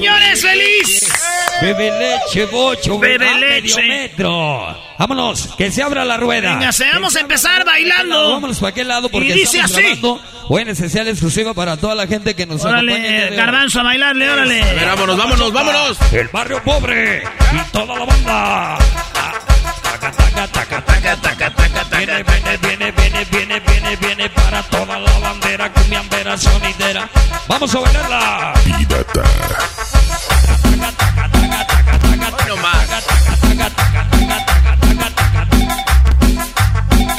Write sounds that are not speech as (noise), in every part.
Señores, feliz. Bebe leche, bocho, Bebe leche. medio metro. Vámonos, que se abra la rueda. Venga, se vamos a empezar bailando. Vámonos para aquel lado porque Y dice estamos así. grabando hoy en especial exclusiva para toda la gente que nos acompaña. Órale, de garbanzo, a bailarle, órale. A ver, vámonos, vámonos, vámonos. El barrio pobre y toda la banda. Taca, taca, taca, taca, taca, taca, Viene, viene, viene, viene, viene, viene, viene para toda la bandera, cumbiambera, sonidera. Vamos a bailarla.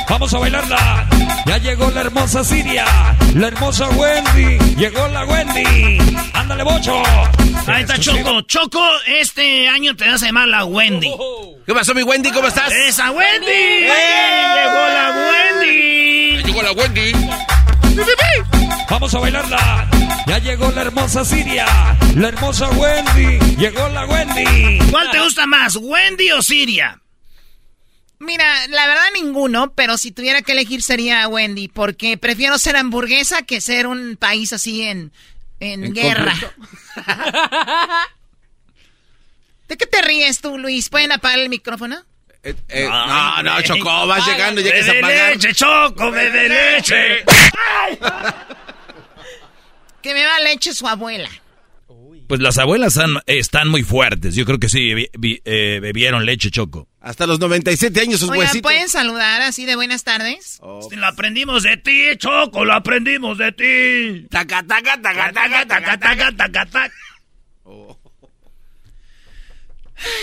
Vamos a bailarla. Ya llegó la hermosa Siria, la hermosa Wendy. Llegó la Wendy. Ándale, bocho. Ahí está Choco. Choco, este año te vas a llamar la Wendy. ¿Qué pasó, mi Wendy? ¿Cómo estás? ¡Esa Wendy! ¡Llegó la Wendy! Llegó la Wendy. Vamos a bailarla. Ya llegó la hermosa Siria, la hermosa Wendy. Llegó la Wendy. ¿Cuál te gusta más, Wendy o Siria? Mira, la verdad ninguno, pero si tuviera que elegir sería Wendy, porque prefiero ser hamburguesa que ser un país así en, en, guerra. (laughs) ¿De qué te ríes tú, Luis? ¿Pueden apagar el micrófono? Eh, eh, no, no, Choco, vas llegando, ya que se leche, Choco, bebe leche. Que me va leche su abuela. Pues las abuelas están muy fuertes. Yo creo que sí eh, bebieron leche choco. Hasta los 97 años sus Oigan, huesitos. ¿pueden saludar así de buenas tardes? Lo aprendimos de ti, Choco, lo aprendimos de ti. Taca, taca, taca, taca, taca, taca, taca, taca.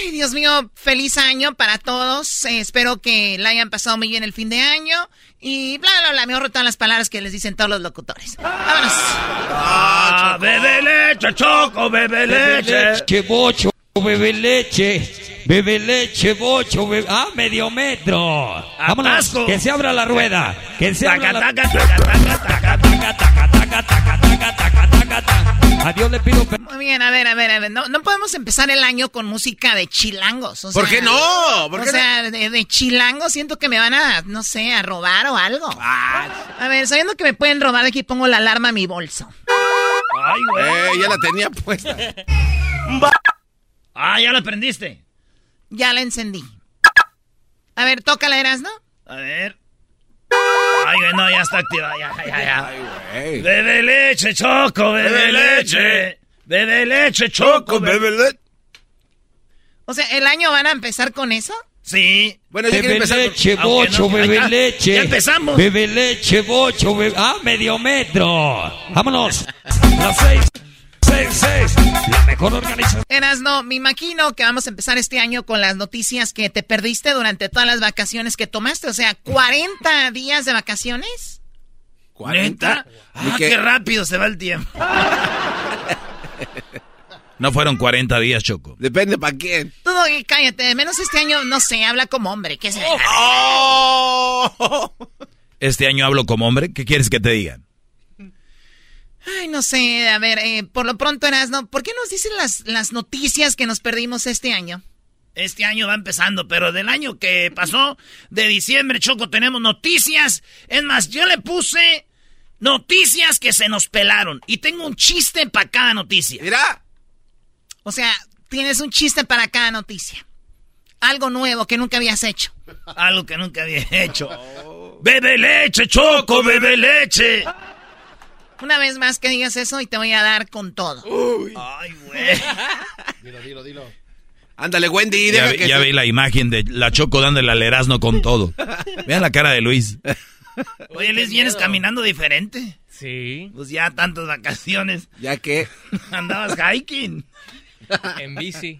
Ay, Dios mío, feliz año para todos. Eh, espero que la hayan pasado muy bien el fin de año. Y bla, bla, bla. Me ahorro todas las palabras que les dicen todos los locutores. Vámonos. Ah, bebe leche, Choco, bebe Bebe leche. leche, bocho, bebe leche. Bebe leche, bocho, bebe... Ah, medio metro. Vámonos, Atasco. que se abra la rueda. Que se abra Taca, la... taca, A Dios le pido perdón. Muy bien, a ver, a ver, a ver. No, no podemos empezar el año con música de chilangos. o ¿Por qué no? ¿Por o qué no? sea, de, de chilangos siento que me van a, no sé, a robar o algo. Ah, A ver, sabiendo que me pueden robar, aquí pongo la alarma a mi bolso. Ay, güey. eh, ya la tenía puesta. (laughs) Ah, ya lo aprendiste. Ya la encendí. A ver, tócala, ¿no? A ver. Ay, no, ya está activa, ya, ya, ya. Ay, Bebe leche, choco, bebe, leche. Bebe leche, choco, bebe leche. O sea, ¿el año van a empezar con eso? Sí. Bueno, bebe empezar leche, bocho, bebe leche. Ya empezamos. Bebe leche, bocho, bebe... Ah, medio metro. Vámonos. Las seis. La mejor organización. Eras, no, me imagino que vamos a empezar este año con las noticias que te perdiste durante todas las vacaciones que tomaste. O sea, 40 días de vacaciones. ¿40? Ah, qué rápido se va el tiempo. (laughs) No fueron 40 días, Choco. Depende para quién. Todo, cállate. Menos este año, no sé, habla como hombre. ¿Qué se oh. Este año hablo como hombre. ¿Qué quieres que te digan? Ay, no sé. A ver, eh, por lo pronto, Erasno, ¿por qué nos dicen las, las noticias que nos perdimos este año? Este año va empezando, pero del año que pasó, de diciembre, Choco, tenemos noticias. Es más, yo le puse noticias que se nos pelaron. Y tengo un chiste para cada noticia. Mira. O sea, tienes un chiste para cada noticia. Algo nuevo que nunca habías hecho. Algo que nunca había hecho. Bebe leche, Choco, bebe leche. Una vez más que digas eso y te voy a dar con todo. Ay, güey. (laughs) dilo, dilo, dilo. Ándale, Wendy. Ya, ya vi la imagen de la Choco dándole al Erasmo con todo. Vean la cara de Luis. (laughs) Oye, Luis, vienes caminando diferente. Sí. Pues ya tantas vacaciones. ¿Ya qué? (laughs) Andabas hiking. En bici.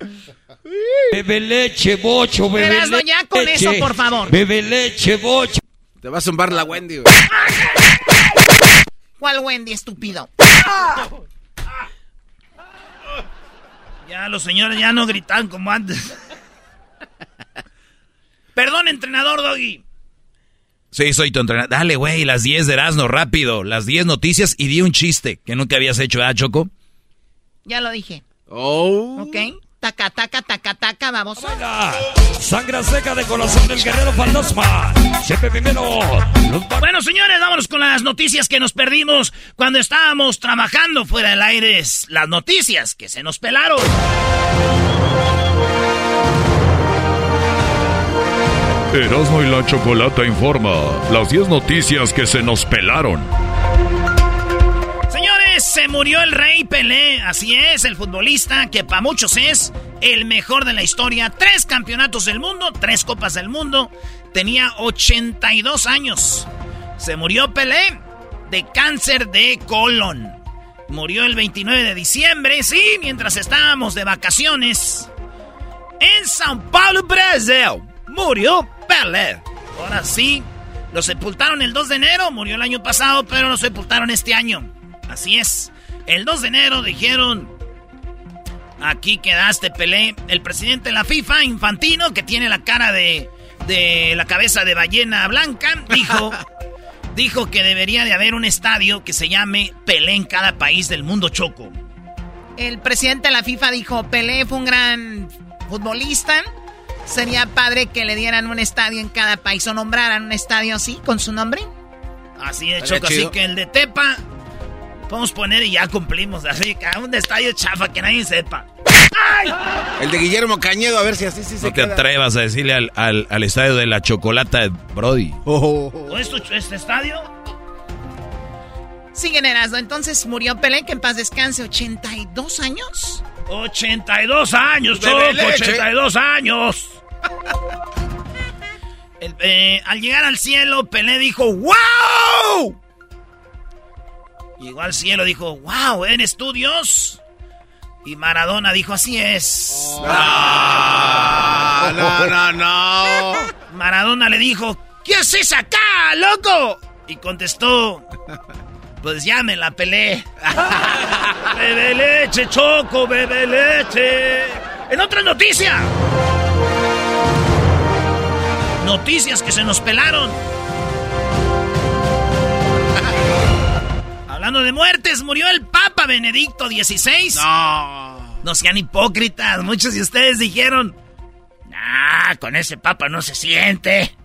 Bebe leche, bocho, bebe leche. ya con eso, por favor. Bebe leche, bocho. Te va a zumbar la Wendy, güey. ¿Cuál Wendy, estúpido? Ya los señores ya no gritan como antes. Perdón, entrenador Doggy. Sí, soy tu entrenador. Dale, güey, las 10 de Erasmo, rápido. Las 10 noticias y di un chiste que nunca habías hecho, ¿ah, Choco? Ya lo dije. Oh. Ok. Taca, taca, taca, taca, vamos. Sangre seca de corazón del guerrero fantasma. Siempre primero. Bueno, señores, vámonos con las noticias que nos perdimos cuando estábamos trabajando fuera del aire. Las noticias que se nos pelaron. Erasmo y la Chocolata informa las 10 noticias que se nos pelaron se murió el rey Pelé, así es, el futbolista que para muchos es el mejor de la historia. Tres campeonatos del mundo, tres copas del mundo. Tenía 82 años. Se murió Pelé de cáncer de colon. Murió el 29 de diciembre, sí, mientras estábamos de vacaciones. En Sao Paulo, Brasil. Murió Pelé. Ahora sí, lo sepultaron el 2 de enero, murió el año pasado, pero lo sepultaron este año. Así es. El 2 de enero dijeron, aquí quedaste, Pelé. El presidente de la FIFA, Infantino, que tiene la cara de, de la cabeza de ballena blanca, dijo, (laughs) dijo que debería de haber un estadio que se llame Pelé en cada país del mundo choco. El presidente de la FIFA dijo, Pelé fue un gran futbolista. Sería padre que le dieran un estadio en cada país o nombraran un estadio así, con su nombre. Así de Choco, así que el de Tepa Podemos poner y ya cumplimos. Así que un estadio chafa que nadie sepa. El de Guillermo Cañedo, a ver si así sí se No te atrevas a decirle al, al, estadio de la chocolata de Brody. Oh. ¿Es este estadio? Siguen Erasmo. Entonces murió Pelé, que en paz descanse, 82 años. 82 años, Choco, 82 años. Eh, al llegar al cielo, Pelé dijo, ¡Wow! Llegó al cielo, dijo, wow, ¿en estudios? Y Maradona dijo, así es. no, no, no. Maradona le dijo, ¿qué haces acá, loco? Y contestó, pues ya me la pelé. (laughs) bebe leche, Choco, bebe leche. En otra noticia. Noticias que se nos pelaron. Hablando de muertes, murió el Papa Benedicto XVI. No. No sean hipócritas. Muchos de ustedes dijeron, ah, con ese Papa no se siente.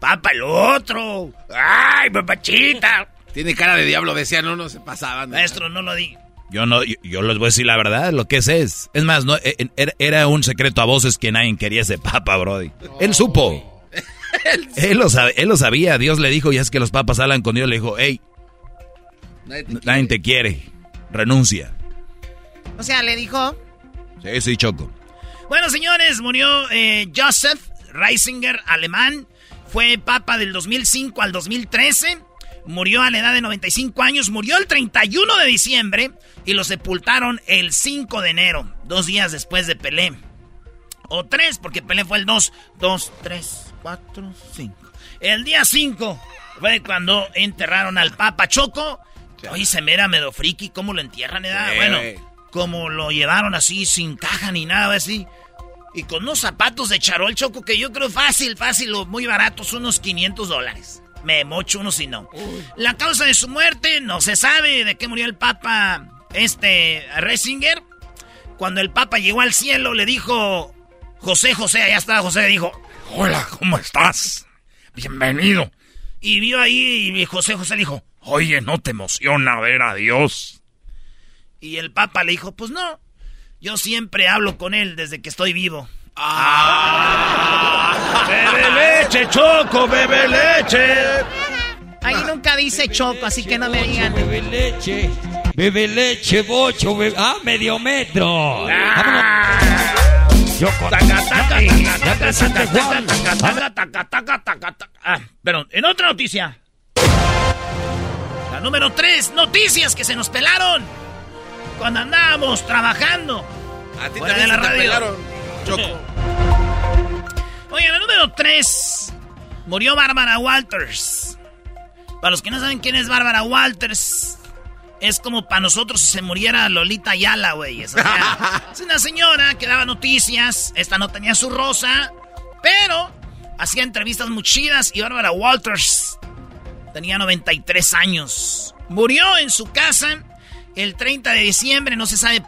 Papa el otro. Ay, papachita. Tiene cara de diablo, decían, no, no se pasaban. Maestro, no lo di. Yo no, yo, les voy a decir la verdad, lo que es es. Es más, no, e, era un secreto a voces que nadie quería ese papa, Brody. Él supo. (laughs) él, lo sabe, él lo sabía, Dios le dijo, y es que los papas hablan con Dios, le dijo, hey, nadie te, quiere. renuncia. O sea, le dijo... Sí, sí, Choco. Bueno, señores, murió eh, Joseph Reisinger, alemán. Fue papa del 2005 al 2013. Murió a la edad de 95 años. Murió el 31 de diciembre y lo sepultaron el 5 de enero, dos días después de Pelé. O tres, porque Pelé fue el 2, 2, 3, 4, 5. El día 5 fue cuando enterraron al Papa Choco. Oye, se me era medio friki, ¿cómo lo entierran? edad? Bueno, como lo llevaron así, sin caja ni nada así. Y con unos zapatos de charol choco que yo creo fácil, fácil o muy baratos, unos 500 dólares. Me mocho uno si no. La causa de su muerte no se sabe de qué murió el Papa este Resinger. Cuando el Papa llegó al cielo le dijo José José, allá estaba José, le dijo, hola, ¿cómo estás? Bienvenido. Y vio ahí y José José le dijo, oye, ¿no te emociona ver a Dios? Y el Papa le dijo, pues no, yo siempre hablo con él desde que estoy vivo. Ah. (laughs) ¡Bebe leche, Choco, bebe leche! Ahí nunca dice Choco, así que no me digan. Bebe leche, bebe leche, bocho, bebe... ¡Ah, medio metro! Yo con... Ah, perdón, en otra noticia. La número 3, noticias que se nos pelaron cuando andábamos trabajando. A ti también la Pelaron, Choco. (laughs) Oye, la número 3. Murió Bárbara Walters. Para los que no saben quién es Bárbara Walters, es como para nosotros si se muriera Lolita Ayala, güey. (laughs) es una señora que daba noticias. Esta no tenía su rosa, pero hacía entrevistas muy chidas. Y Bárbara Walters tenía 93 años. Murió en su casa el 30 de diciembre, no se sabe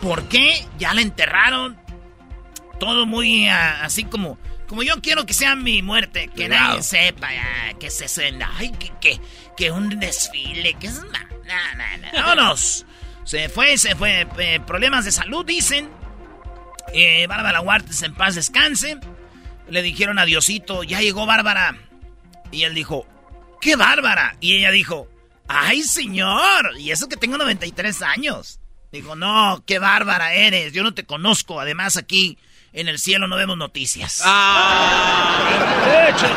por qué, ya la enterraron. Todo muy ah, así como, como yo quiero que sea mi muerte, que nadie sepa, que se senda, ay, que, que, que, un desfile, que es... nada, nada, (laughs) Vámonos. Se fue, se fue. Eh, problemas de salud, dicen. Eh, Bárbara Huartes en paz descanse. Le dijeron a Diosito, ya llegó Bárbara. Y él dijo, ¿qué Bárbara? Y ella dijo, ¡Ay, señor! Y eso que tengo 93 años. Dijo, no, qué bárbara eres. Yo no te conozco. Además, aquí en el cielo no vemos noticias. ¡Ah! ¡Leche,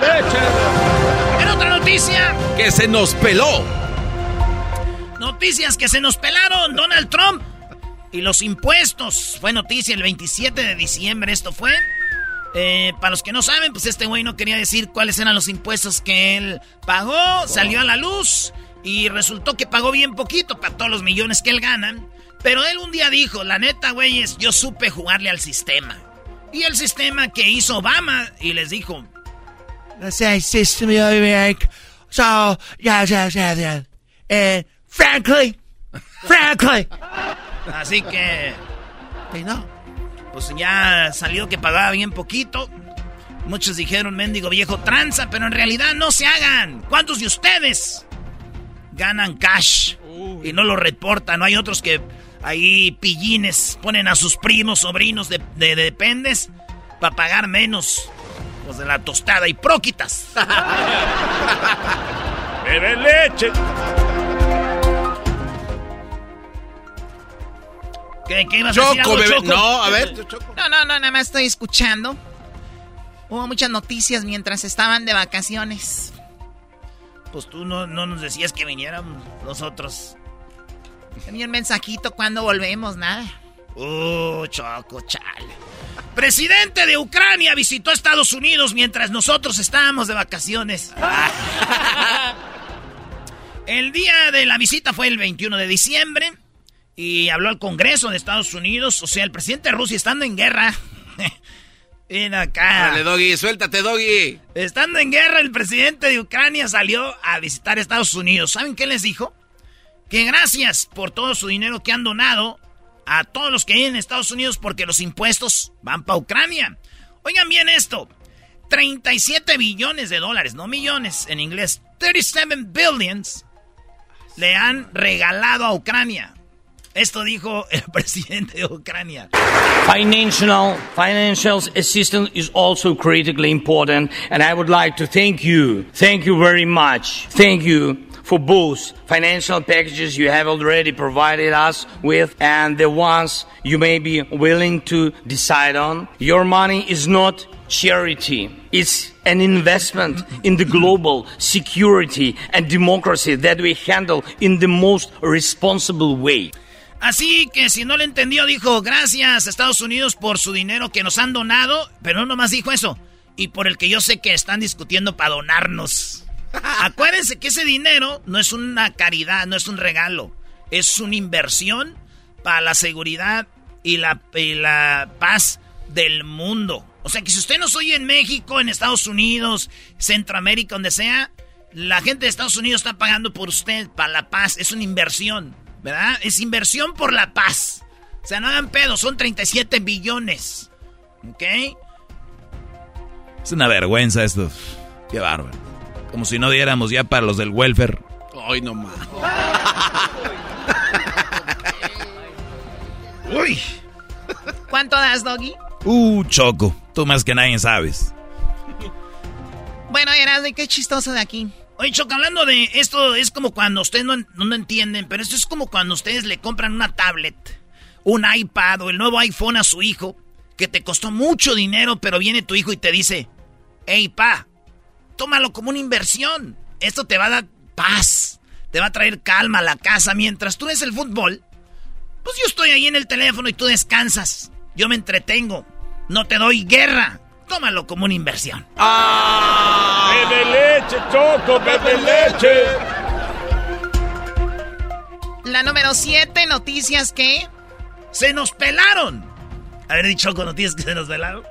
leche! En otra noticia. Que se nos peló. Noticias que se nos pelaron. Donald Trump y los impuestos. Fue noticia el 27 de diciembre. Esto fue. Eh, para los que no saben, pues este güey no quería decir cuáles eran los impuestos que él pagó, salió a la luz y resultó que pagó bien poquito para todos los millones que él gana. Pero él un día dijo, la neta, güeyes, yo supe jugarle al sistema. Y el sistema que hizo Obama, y les dijo... So, yeah, yeah, yeah, yeah. Frankly, frankly. Así que... No pues ya salió que pagaba bien poquito. Muchos dijeron, mendigo viejo tranza, pero en realidad no se hagan. ¿Cuántos de ustedes ganan cash y no lo reportan? No hay otros que ahí pillines ponen a sus primos, sobrinos de, de, dependes para pagar menos. Los de la tostada y próquitas. (laughs) Bebe leche. ¿Qué, ibas a decir Choco? No, a ver, No, no, no, nada más estoy escuchando. Hubo muchas noticias mientras estaban de vacaciones. Pues tú no, nos decías que vinieran nosotros. Tenía un mensajito cuando volvemos, nada. Uh, Choco, chale. Presidente de Ucrania visitó Estados Unidos mientras nosotros estábamos de vacaciones. (laughs) el día de la visita fue el 21 de diciembre y habló al Congreso de Estados Unidos. O sea, el presidente de Rusia estando en guerra. (laughs) Ven acá. Dale, Doggy, suéltate, Doggy. Estando en guerra, el presidente de Ucrania salió a visitar Estados Unidos. ¿Saben qué les dijo? Que gracias por todo su dinero que han donado a todos los que hay en Estados Unidos porque los impuestos van para Ucrania. Oigan bien esto. 37 billones de dólares, no millones en inglés. 37 billions le han regalado a Ucrania. Esto dijo el (laughs) presidente de Ucrania. Financial, financial assistance is also critically important, and I would like to thank you. Thank you very much. Thank you for both financial packages you have already provided us with and the ones you may be willing to decide on. Your money is not charity. It's an investment in the global security and democracy that we handle in the most responsible way. Así que si no le entendió, dijo, gracias Estados Unidos por su dinero que nos han donado, pero no nomás dijo eso, y por el que yo sé que están discutiendo para donarnos. (laughs) Acuérdense que ese dinero no es una caridad, no es un regalo. Es una inversión para la seguridad y la, la paz del mundo. O sea que si usted nos oye en México, en Estados Unidos, Centroamérica, donde sea, la gente de Estados Unidos está pagando por usted para la paz. Es una inversión, ¿verdad? Es inversión por la paz. O sea, no hagan pedo, son 37 billones. ¿Ok? Es una vergüenza esto. Qué bárbaro. Como si no diéramos ya para los del welfare. Ay, no más. (laughs) Uy. ¿Cuánto das, Doggy? Uh, choco. Tú más que nadie sabes. Bueno, de qué chistoso de aquí. Oye, Choco, hablando de esto, es como cuando ustedes no, no, entienden, pero esto es como cuando ustedes le compran una tablet, un iPad o el nuevo iPhone a su hijo, que te costó mucho dinero, pero viene tu hijo y te dice, hey, pa, tómalo como una inversión. Esto te va a dar paz, te va a traer calma a la casa. Mientras tú ves el fútbol, pues yo estoy ahí en el teléfono y tú descansas. Yo me entretengo, no te doy guerra. Tómalo como una inversión. ¡Ah! ¡Bebe leche, Choco! ¡Bebe leche! La número 7, noticias que... ¡Se nos pelaron! A ver, dicho con noticias que se nos pelaron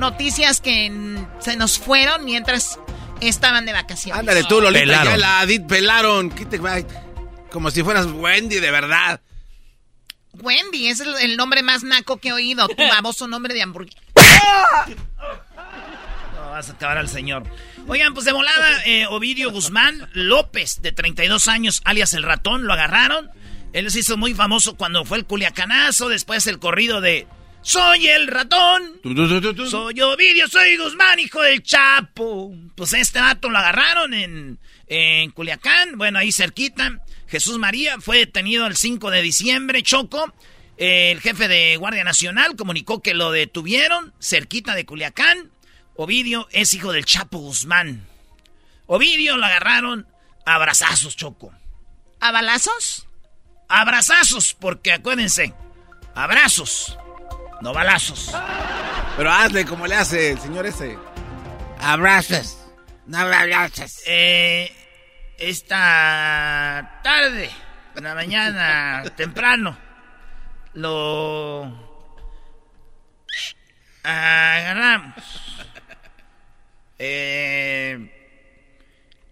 noticias que se nos fueron mientras estaban de vacaciones. Ándale tú, Lolita, pelaron. ya la Adit pelaron. Como si fueras Wendy, de verdad. Wendy, es el, nombre más naco que he oído. Tu (laughs) baboso nombre de hamburguesa. Vas a acabar al señor. Oigan, pues de volada, eh, Ovidio Guzmán López, de 32 años, alias El Ratón, lo agarraron. Él se hizo muy famoso cuando fue el culiacanazo, después el corrido de soy el ratón. soy Ovidio, soy Guzmán, hijo del Chapo. Pues este vato lo agarraron en, en Culiacán, bueno, ahí cerquita. Jesús María fue detenido el 5 de diciembre, Choco. El jefe de Guardia Nacional comunicó que lo detuvieron cerquita de Culiacán. Ovidio es hijo del Chapo Guzmán. Ovidio lo agarraron a abrazazos, Choco. ¿A balazos? Abrazazos, porque acuérdense, abrazos no balazos. Pero hazle como le hace el señor ese. Abrazos. No abrazos. Eh, esta tarde, en la mañana, (laughs) temprano, lo agarramos. Eh,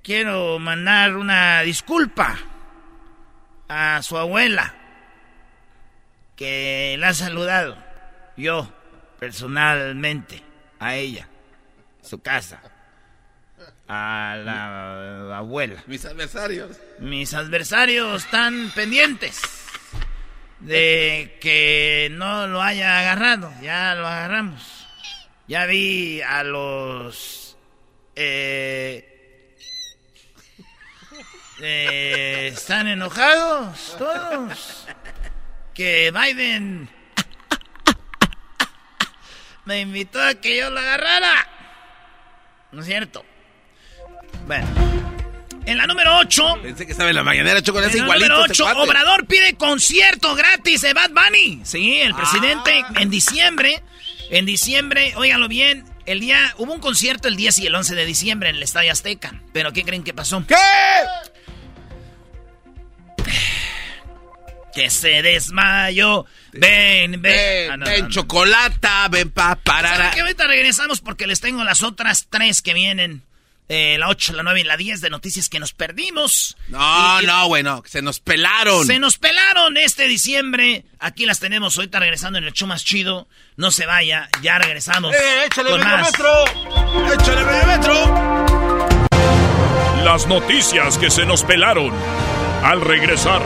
quiero mandar una disculpa a su abuela que la ha saludado yo, personalmente, a ella, su casa, a la abuela. Mis adversarios. Mis adversarios están pendientes de que no lo haya agarrado. Ya lo agarramos. Ya vi a los... Eh, eh, están enojados todos. Que Biden me invitó a que yo lo agarrara. ¿No es cierto? Bueno. En la número 8. Pensé que estaba en la mañanera chocolate en igualito. número 8, Obrador pide concierto gratis de Bad Bunny. Sí, el presidente ah. en diciembre. En diciembre, óigalo bien, el día. Hubo un concierto el 10 y el 11 de diciembre en el Estadio Azteca. Pero ¿qué creen que pasó? ¿Qué? que se desmayó. Ven, ven. ven, ah, chocolata, ven pa parar. que ahorita regresamos porque les tengo las otras tres que vienen. Eh, la 8, la 9 y la 10 de noticias que nos perdimos. No, no, bueno, se nos pelaron. Se nos pelaron este diciembre. Aquí las tenemos ahorita regresando en el show más chido. No se vaya, ya regresamos. ¡Eh, échale medio metro! ¡Échale medio metro! las noticias que se nos pelaron. Al regresar.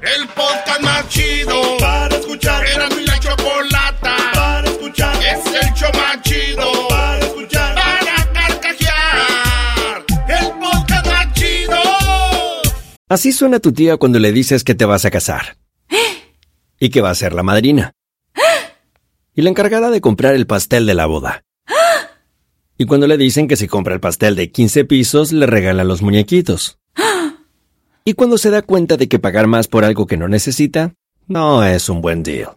El podcast más chido para escuchar. Era mi la escuchar. Es el show más chido para escuchar. Para carcajear. El podcast más chido. Así suena tu tía cuando le dices que te vas a casar. (gasps) Y que va a ser la madrina. Y la encargada de comprar el pastel de la boda. (gasps) Y cuando le dicen que si compra el pastel de 15 pisos, le regalan los muñequitos. (gasps) Y cuando se da cuenta de que pagar más por algo que no necesita, no es un buen deal.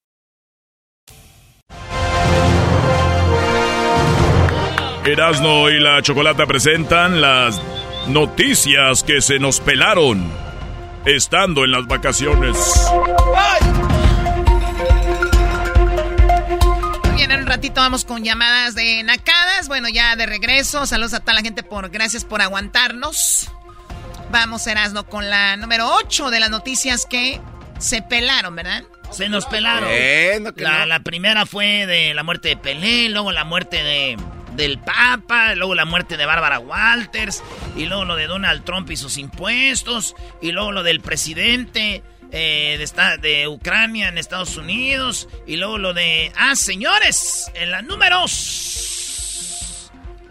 Erasno y la Chocolata presentan las noticias que se nos pelaron estando en las vacaciones. Muy bien, en un ratito vamos con llamadas de nacadas. Bueno, ya de regreso. Saludos a toda la gente por gracias por aguantarnos. Vamos, Erasno, con la número 8 de las noticias que se pelaron, ¿verdad? Se nos pelaron. Eh, no, que la, no. la primera fue de la muerte de Pelé, luego la muerte de del Papa, luego la muerte de Bárbara Walters, y luego lo de Donald Trump y sus impuestos, y luego lo del presidente eh, de, Ucrania en Estados Unidos, y luego lo de... Ah, señores, en la número...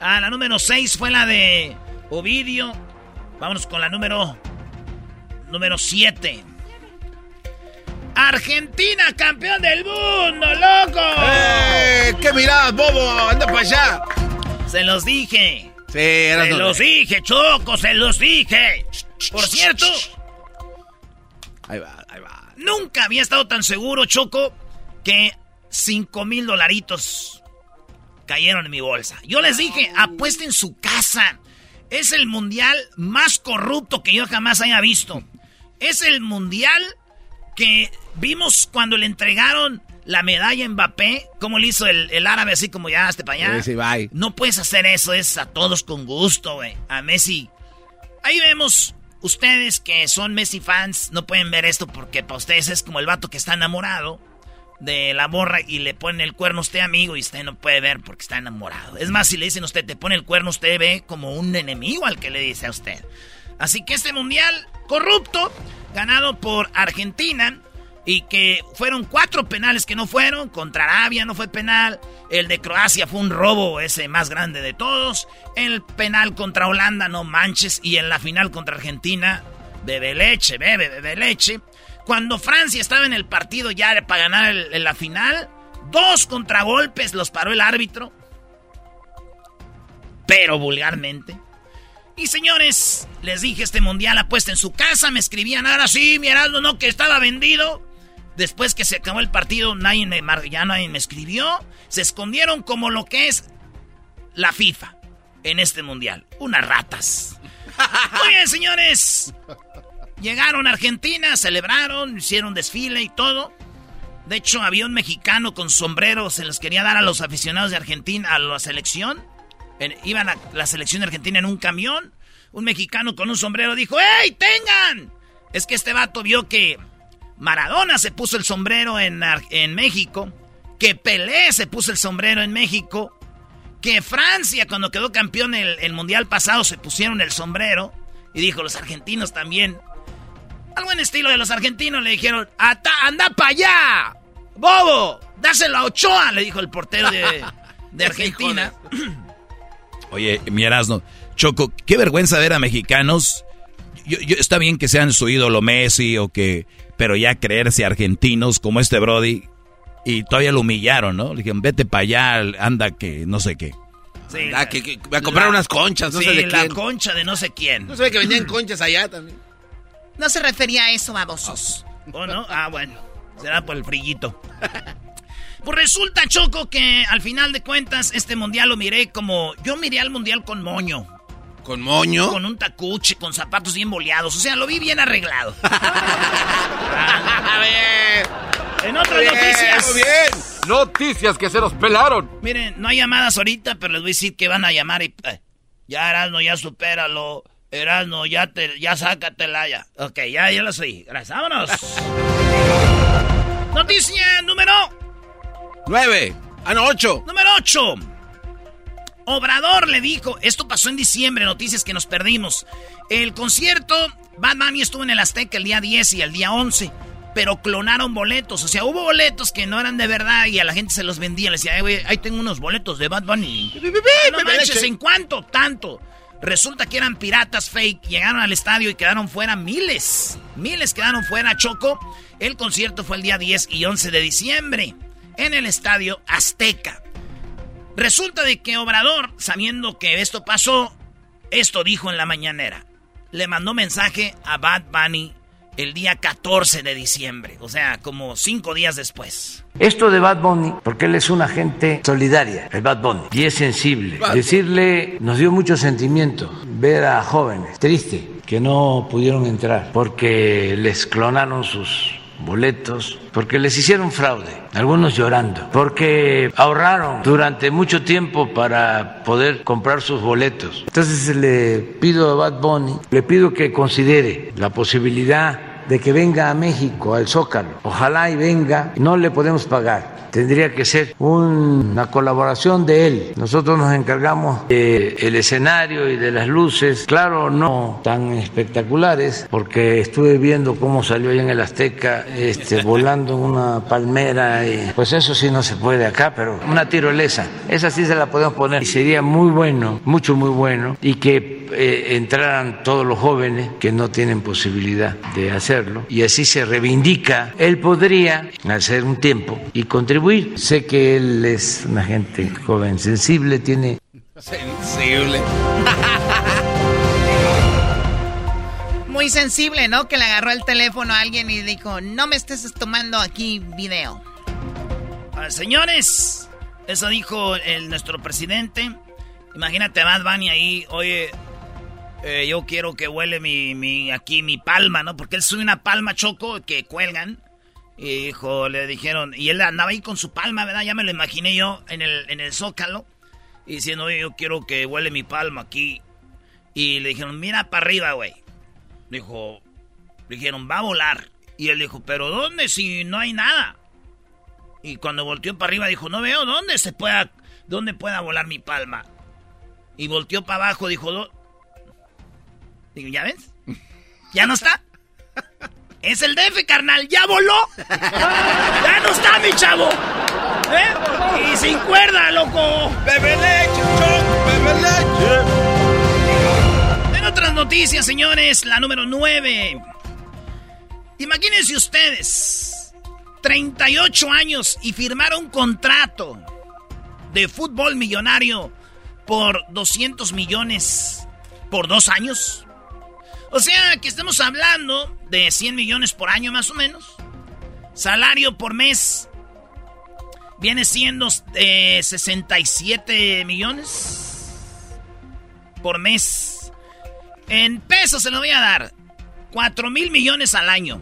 Ah, la número 6 fue la de Ovidio. Vámonos con la número... Número 7. Argentina, campeón del mundo, loco. ¡Eh! ¿Qué mirás, bobo? Anda para allá. Se los dije. Sí, Se los dije, Choco, se los dije. Por cierto, Ahí va, ahí va. nunca había estado tan seguro, Choco, que 5 mil dolaritos cayeron en mi bolsa. Yo les dije, apuesten su casa. Es el mundial más corrupto que yo jamás haya visto. Es el mundial que vimos cuando le entregaron la medalla a Mbappé, como le hizo el, el árabe, así como ya, hasta para allá. Sí, bye. No puedes hacer eso, es a todos con gusto, güey. A Messi. Ahí vemos, ustedes que son Messi fans, no pueden ver esto porque para ustedes es como el vato que está enamorado de la morra y le pone el cuerno a usted, amigo, y usted no puede ver porque está enamorado. Es más, si le dicen a usted, te pone el cuerno, usted ve como un enemigo al que le dice a usted. Así que este mundial corrupto, ganado por Argentina, y que fueron cuatro penales que no fueron. Contra Arabia no fue penal. El de Croacia fue un robo, ese más grande de todos. El penal contra Holanda, no manches. Y en la final contra Argentina, bebe leche, bebe, bebe leche. Cuando Francia estaba en el partido ya para ganar en la final, dos contragolpes los paró el árbitro. Pero vulgarmente. Y señores, les dije este mundial apuesta en su casa, me escribían ahora sí, mi Heraldo no que estaba vendido. Después que se acabó el partido, nadie me, ya nadie me escribió. Se escondieron como lo que es la FIFA en este mundial. Unas ratas. (laughs) Muy bien, señores. Llegaron a Argentina, celebraron, hicieron desfile y todo. De hecho, había un mexicano con sombrero, se los quería dar a los aficionados de Argentina, a la selección. iban a la selección de Argentina en un camión. Un mexicano con un sombrero dijo, ¡Ey, tengan! Es que este vato vio que Maradona se puso el sombrero en, en México, que Pelé se puso el sombrero en México, que Francia cuando quedó campeón el, el Mundial pasado se pusieron el sombrero. Y dijo, los argentinos también. Algo en estilo de los argentinos le dijeron, anda para allá, bobo, dáselo a Ochoa, le dijo el portero de, (laughs) de Argentina. (clears throat) Oye, mi Erasno, Choco, qué vergüenza ver a mexicanos. Yo, está bien que sean su ídolo Messi o que, pero ya creerse argentinos como este Brody y todavía lo humillaron, ¿no? Le dijeron, vete para allá, anda que no sé qué. Sí, ah, que, voy a comprar unas conchas, no sé de la concha de no sé quién. No sé que vendían conchas allá también. No se refería a eso, babosos. ¿O no? Ah, bueno. Será por el frillito. (laughs) Pues resulta, Choco, que al final de cuentas, este mundial lo miré como. Yo miré al mundial con moño. ¿Con moño? Con un tacuche, con zapatos bien boleados. O sea, lo vi bien arreglado. (laughs) A ver. En otras noticias. Muy bien. Noticias que se nos pelaron. Miren, no hay llamadas ahorita, pero les voy a decir que van a llamar y. Eh, ya, Erasno, ya supéralo. Erasno, ya, te, ya sácatela ya. Ok, ya, ya lo soy. Gracias, vámonos. (laughs) Noticia número... Nueve. Ah, no, ocho. Número ocho. Obrador le dijo, esto pasó en diciembre, noticias que nos perdimos. El concierto, Bad Bunny estuvo en el Azteca el día 10 y el día 11, pero clonaron boletos. O sea, hubo boletos que no eran de verdad y a la gente se los vendía. Le decía, ahí tengo unos boletos de Bad Bunny. no manches, ¿en cuánto? Tanto. Resulta que eran piratas fake, llegaron al estadio y quedaron fuera miles. Miles quedaron fuera, Choco. El concierto fue el día 10 y 11 de diciembre en el estadio Azteca. Resulta de que Obrador, sabiendo que esto pasó, esto dijo en la mañanera. Le mandó mensaje a Bad Bunny el día 14 de diciembre, o sea, como cinco días después. Esto de Bad Bunny, porque él es una gente solidaria, el Bad Bunny, y es sensible. Decirle, nos dio mucho sentimiento ver a jóvenes, triste, que no pudieron entrar porque les clonaron sus boletos, porque les hicieron fraude, algunos llorando, porque ahorraron durante mucho tiempo para poder comprar sus boletos. Entonces le pido a Bad Bunny, le pido que considere la posibilidad de que venga a México, al Zócalo. Ojalá y venga, no le podemos pagar tendría que ser una colaboración de él. Nosotros nos encargamos del escenario y de las luces, claro, no tan espectaculares, porque estuve viendo cómo salió allá en el Azteca, este, (laughs) volando en una palmera, y pues eso sí no se puede acá, pero una tirolesa, esa sí se la podemos poner y sería muy bueno, mucho, muy bueno, y que eh, entraran todos los jóvenes que no tienen posibilidad de hacerlo, y así se reivindica. Él podría hacer un tiempo y contribuir Sé que él es una gente joven, sensible, tiene... Sensible. (laughs) Muy sensible, ¿no? Que le agarró el teléfono a alguien y dijo, no me estés tomando aquí video. Ah, señores, eso dijo el, nuestro presidente. Imagínate a Bad Bunny ahí, oye, eh, yo quiero que huele mi, mi, aquí mi palma, ¿no? Porque él sube una palma choco que cuelgan. Hijo, le dijeron, y él andaba ahí con su palma, ¿verdad? Ya me lo imaginé yo en el, en el zócalo, y diciendo, oye, yo quiero que huele mi palma aquí. Y le dijeron, mira para arriba, güey. Dijo, le dijeron, va a volar. Y él dijo, pero ¿dónde si no hay nada? Y cuando volteó para arriba dijo, no veo dónde se pueda, dónde pueda volar mi palma. Y volteó para abajo, dijo, digo, ¿ya ves? ¿Ya no está? Es el DF, carnal. ¿Ya voló? ¡Ya no está, mi chavo! ¿Eh? Y sin cuerda, loco. ¡Bebe leche! ¡Bebe leche! En otras noticias, señores, la número 9. Imagínense ustedes, 38 años y firmaron un contrato de fútbol millonario por 200 millones por dos años. O sea, que estamos hablando de 100 millones por año más o menos. Salario por mes viene siendo eh, 67 millones por mes. En pesos se lo voy a dar. 4 mil millones al año.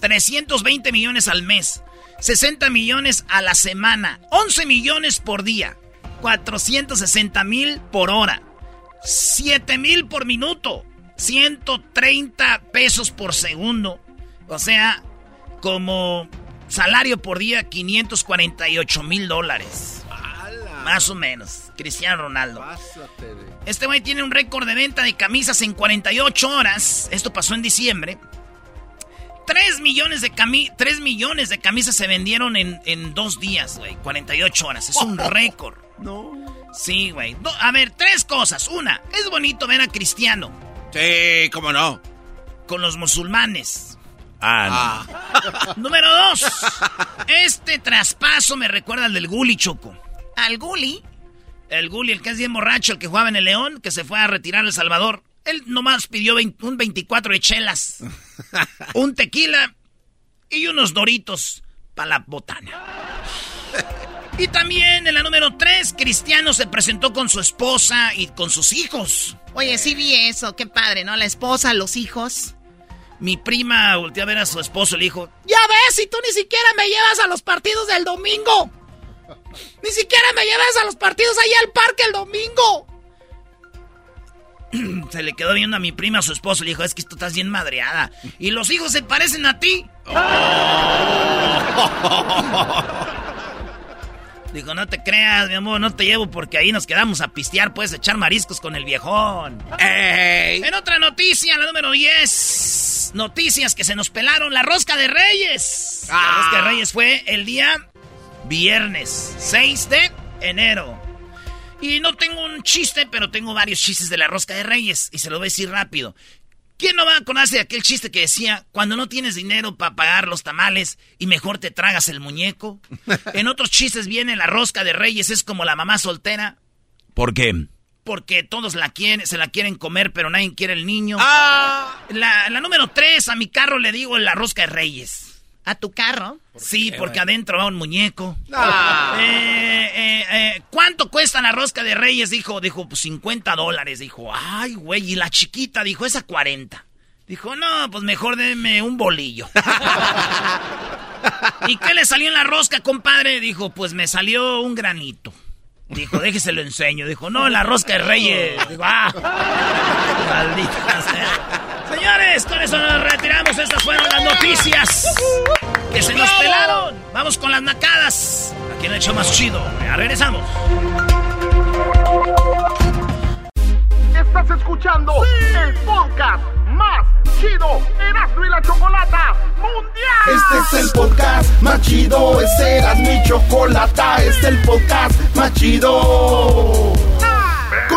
320 millones al mes. 60 millones a la semana, 11 millones por día, 460 mil por hora, 7 mil por minuto, 130 pesos por segundo. O sea, como salario por día, 548 mil dólares. Más o menos. Cristiano Ronaldo. Este güey tiene un récord de venta de camisas en 48 horas. Esto pasó en diciembre. 3 millones de, cami 3 millones de camisas se vendieron en, en dos días, güey. 48 horas. Es un (laughs) récord. No. Sí, güey. A ver, tres cosas. Una, es bonito ver a Cristiano. Sí, cómo no. Con los musulmanes. Ah, no. Ah. (laughs) Número dos. Este traspaso me recuerda al del Guli Choco. ¿Al Guli? El Guli, el que es bien borracho, el que jugaba en el León, que se fue a retirar a El Salvador. Él nomás pidió un 24 de chelas, (laughs) un tequila y unos doritos para la botana. Y también en la número 3, Cristiano se presentó con su esposa y con sus hijos. Oye, sí vi eso, qué padre, ¿no? La esposa, los hijos. Mi prima volteó a ver a su esposo y le dijo, ya ves, si tú ni siquiera me llevas a los partidos del domingo. Ni siquiera me llevas a los partidos ahí al parque el domingo. (clears throat) Se le quedó viendo a mi prima a su esposo y le dijo, es que tú estás bien madreada. Y los hijos se parecen a ti. (laughs) Dijo, no te creas, mi amor, no te llevo porque ahí nos quedamos a pistear, puedes echar mariscos con el viejón. En otra noticia, la número 10. Noticias que se nos pelaron, la rosca de reyes. La rosca de reyes fue el día viernes 6 de enero. Y no tengo un chiste, pero tengo varios chistes de la rosca de reyes. Y se lo voy a decir rápido. ¿Quién no va a conocer aquel chiste que decía, cuando no tienes dinero para pagar los tamales y mejor te tragas el muñeco? (laughs) en otros chistes viene la rosca de reyes, es como la mamá soltera. ¿Por qué? Porque todos la quieren, se la quieren comer, pero nadie quiere el niño. Ah. La, la número tres, a mi carro le digo la rosca de reyes. ¿A tu carro? Sí, porque adentro va un muñeco. Ah. Eh, eh, eh, ¿Cuánto cuesta la rosca de Reyes? Dijo, dijo, pues 50 dólares. Dijo, ay, güey, y la chiquita, dijo, esa 40. Dijo, no, pues mejor déme un bolillo. (laughs) ¿Y qué le salió en la rosca, compadre? Dijo, pues me salió un granito. Dijo, déjese lo enseño. Dijo, no, la rosca de Reyes. Dijo, ah, (laughs) maldita sea. Señores, con eso nos retiramos. Estas fueron las noticias que se nos pelaron. Vamos con las nacadas. Aquí en el hecho más chido. Ya regresamos. Estás escuchando el podcast más chido Erasmo y la Chocolata Mundial. Este es el podcast más chido. Este era mi chocolata. Este es el podcast más chido.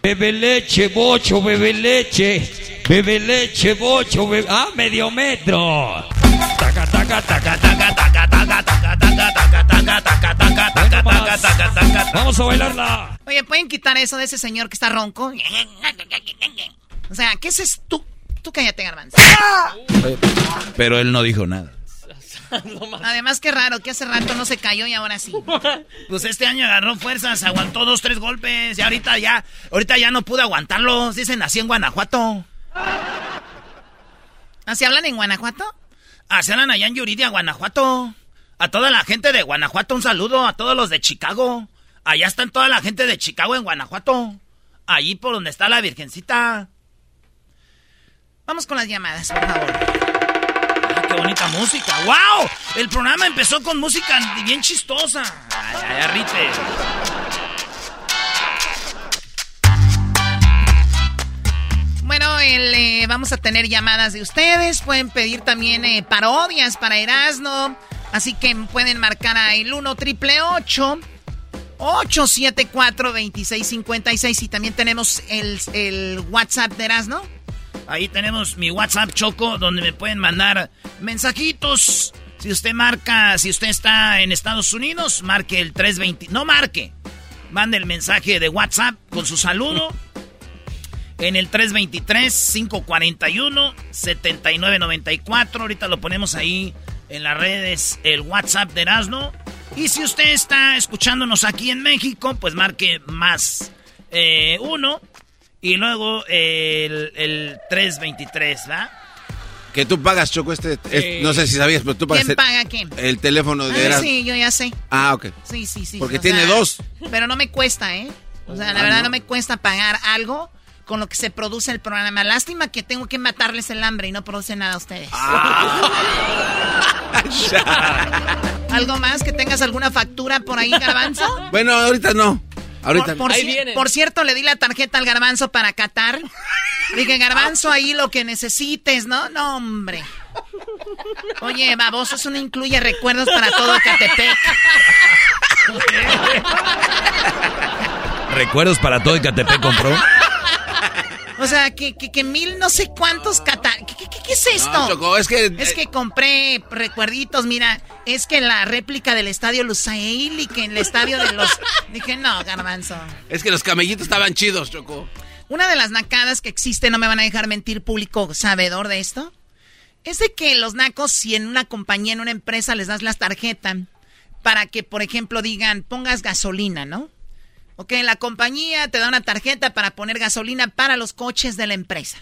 Bebe leche, bocho, bebe leche. Bebe leche, bocho, bebe... Ah, medio metro. Taca, taca, taca, taca, taca, taca, taca, taca, taca, taca, taca, taca, taca, taca, taca. Vamos a bailarla. Oye, ¿pueden quitar eso de ese señor que está ronco? O sea, ¿qué es esto? Tú cállate, garbanzo. Pero él no dijo nada. (laughs) Además, qué raro, que hace rato no se cayó y ahora sí. (laughs) Pues este año agarró fuerzas, aguantó dos, tres golpes y ahorita ya, ahorita ya no pude aguantarlos. Dicen así en Guanajuato. ¿Así hablan en Guanajuato? Así hablan allá en Yuridia, Guanajuato. A toda la gente de Guanajuato un saludo, a todos los de Chicago. Allá están toda la gente de Chicago en Guanajuato. Allí por donde está la Virgencita. Vamos con las llamadas, por favor qué bonita música. ¡Wow! El programa empezó con música bien chistosa. Ay, ay, Bueno, eh, vamos a tener llamadas de ustedes. Pueden pedir también eh, parodias para Erasmo. Así que pueden marcar a el 1 triple 874 2656 y también tenemos el, el WhatsApp de Erasmo. Ahí tenemos mi WhatsApp Choco, donde me pueden mandar mensajitos. Si usted marca, si usted está en Estados Unidos, marque el 320. No marque. Mande el mensaje de WhatsApp con su saludo. (laughs) En el 323-541-7994. Ahorita lo ponemos ahí en las redes, el WhatsApp de Erasmo. Y si usted está escuchándonos aquí en México, pues marque más eh, uno y luego el, el 323, ¿verdad? Que tú pagas, Choco, este... no sé si sabías, pero tú pagas... ¿Quién paga qué? El teléfono de... Ah, sí, yo ya sé. Ah, ok. Sí, sí, sí. Porque tiene dos. Pero no me cuesta, ¿eh? O sea, la ah, verdad no. me cuesta pagar algo con lo que se produce el programa. Lástima que tengo que matarles el hambre y no produce nada a ustedes. Ah. (laughs) ¿Algo más? ¿Que tengas alguna factura por ahí, Garbanzo? Bueno, ahorita no. Ahorita por, por, cierto, le di la tarjeta al garbanzo para Qatar. Dije, garbanzo, ahí lo que necesites, ¿no? No, hombre. Oye, baboso, eso no incluye recuerdos para todo Catepec. ¿Recuerdos para todo Catepec compró? O sea, que, que, mil no sé cuántos Qatar. ¿Qué, qué, es esto? es que. Es que compré recuerditos, mira. Es que la réplica del estadio Lusail y que en el estadio de los. (laughs) Dije, no, garbanzo. Es que los camellitos estaban chidos, Choco. Una de las nacadas que existe, no me van a dejar mentir, público sabedor de esto. Es de que los nacos, si en una compañía, en una empresa les das las tarjetas para que, por ejemplo, digan, pongas gasolina, ¿no? Ok, la compañía te da una tarjeta para poner gasolina para los coches de la empresa.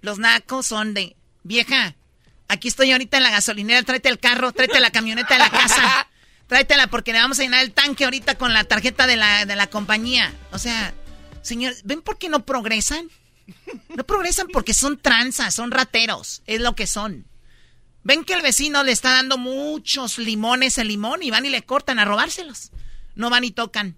Los nacos son de, vieja, aquí estoy ahorita en la gasolinera, tráete el carro, tráete la camioneta de la casa, tráetela porque le vamos a llenar el tanque ahorita con la tarjeta de la, de la compañía. O sea, señor, ¿ven por qué no progresan? No progresan porque son tranzas, son rateros, es lo que son. Ven que el vecino le está dando muchos limones el limón y van y le cortan a robárselos. No van y tocan.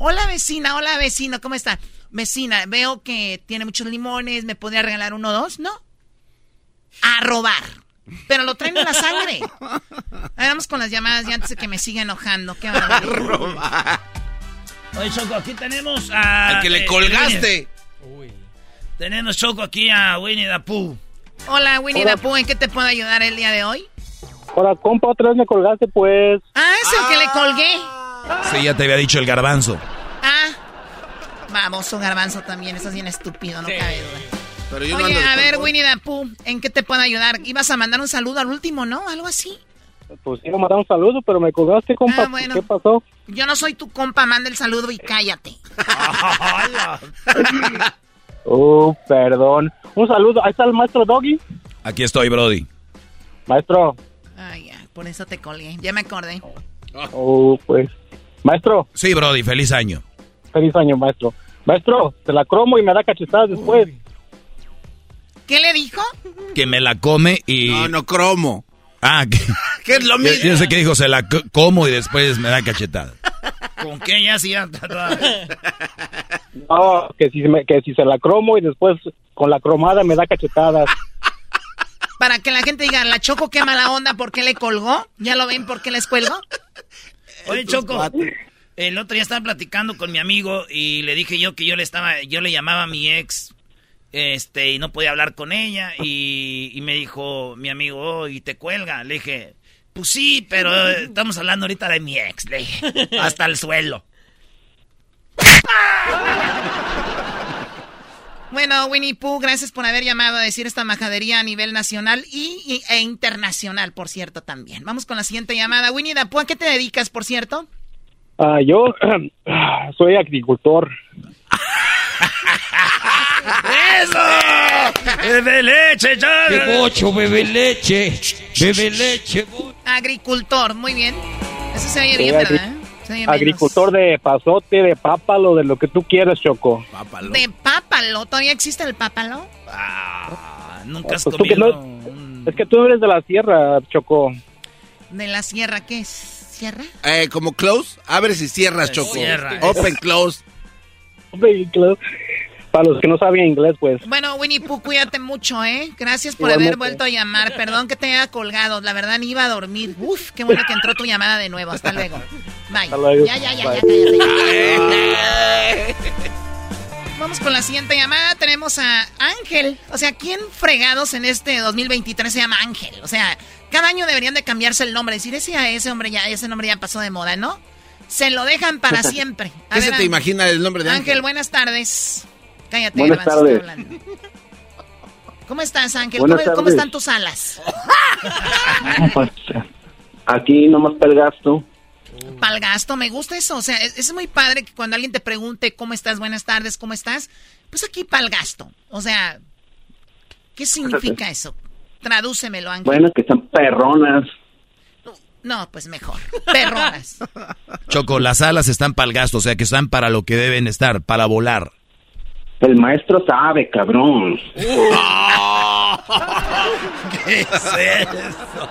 Hola vecina, hola vecino, ¿cómo está? Vecina, veo que tiene muchos limones, ¿me podría regalar uno o dos? No. A robar. Pero lo traen en la sangre. (laughs) vamos con las llamadas ya antes de que me siga enojando. Qué A robar. Oye, Choco, aquí tenemos a... Al que le eh, colgaste. Uy. Tenemos, Choco, aquí a Winnie the Pooh. Hola, Winnie the Pooh, ¿en qué te puedo ayudar el día de hoy? Hola, compa, otra vez me colgaste, pues... Ah, es el que le colgué. Sí, ya te había dicho el garbanzo. Ah, vamos, un garbanzo también, eso es bien estúpido, no cabe duda. Oye, a ver, Winnie the Pooh, ¿en qué te puedo ayudar? Ibas a mandar un saludo al último, ¿no? Algo así. Pues iba a mandar un saludo, pero me colgaste, compa. Ah, ¿Qué pasó? Yo no soy tu compa, manda el saludo y cállate. (laughs) oh, perdón. Un saludo, ahí está el maestro Doggy. Aquí estoy, Brody. Maestro. Ay, ya, por eso te colgué, ya me acordé. Oh, pues. Maestro. Sí, Brody, feliz año. Feliz año, maestro. Maestro, te la cromo y me da cachetadas después. ¿Qué le dijo? Que me la come y... No, no cromo. Ah, que... (laughs) ¿Qué es lo (laughs) mismo? Yo, sé que dijo, se la como y después me da cachetada. (laughs) ¿Con qué ya sí? no, que si, que si se la cromo y después con la cromada me da cachetadas. Para que la gente diga, la Choco qué mala onda, ¿por qué le colgó? ¿Ya lo ven por qué les cuelgo? (laughs) Oye, Choco, el otro día estaba platicando con mi amigo y le dije yo que yo le estaba, yo le llamaba a mi ex, este, y no podía hablar con ella, y, me dijo mi amigo, oh, y te cuelga. Le dije, pues sí, pero estamos hablando ahorita de mi ex, le dije, hasta el suelo. (laughs) Bueno, Winnie Pooh, gracias por haber llamado a decir esta majadería a nivel nacional y, e internacional, por cierto, también. Vamos con la siguiente llamada. Winnie Pooh, ¿a qué te dedicas, por cierto? Ah, yo (clears throat) soy agricultor. ¡Eso! ¡Bebe leche, ya! ¡Qué bebe leche! ¡Bebe leche! Agricultor, muy bien. Eso se oye bien, ¿verdad? Agricultor de pasote, de pápalo, de lo que tú quieras, Choco. Pápalo. ¿De pápalo? ¿Todavía existe el pápalo? Ah, nunca has pues comido... es que tú eres de la sierra, Choco. ¿De la sierra qué es? ¿Sierra? Eh, como close, abres y cierras, Choco. Open, close. Open, close. Para los que no saben inglés, pues. Bueno, Winnie Pooh, cuídate mucho, ¿eh? Gracias por haber vuelto a llamar. Perdón que te haya colgado. La verdad, ni iba a dormir. Uf, qué bueno que entró tu llamada de nuevo. Hasta luego. Bye. Ya, ya, ya, ya, cállate. Vamos con la siguiente llamada. Tenemos a Ángel. O sea, ¿quién fregados en este 2023 se llama Ángel? O sea, cada año deberían de cambiarse el nombre. Decir, ese, ese hombre ya, ese nombre ya pasó de moda, ¿no? Se lo dejan para (laughs) siempre. ¿Qué se te imagina el nombre de Ángel? Ángel, buenas tardes. Cállate, Buenas tardes. ¿Cómo estás, Ángel? ¿Cómo, están tus alas? (laughs) pues, aquí nomás para el gasto. Para el gasto, me gusta eso. O sea, es, muy padre que cuando alguien te pregunte cómo estás, buenas tardes, ¿cómo estás? Pues aquí para el gasto. O sea, ¿qué significa eso? Tradúcemelo, Ángel. Bueno, que son perronas. No, pues mejor. Perronas. (laughs) Choco, las alas están para el gasto, o sea que están para lo que deben estar, para volar. El maestro sabe, cabrón. (laughs) ¿Qué es eso?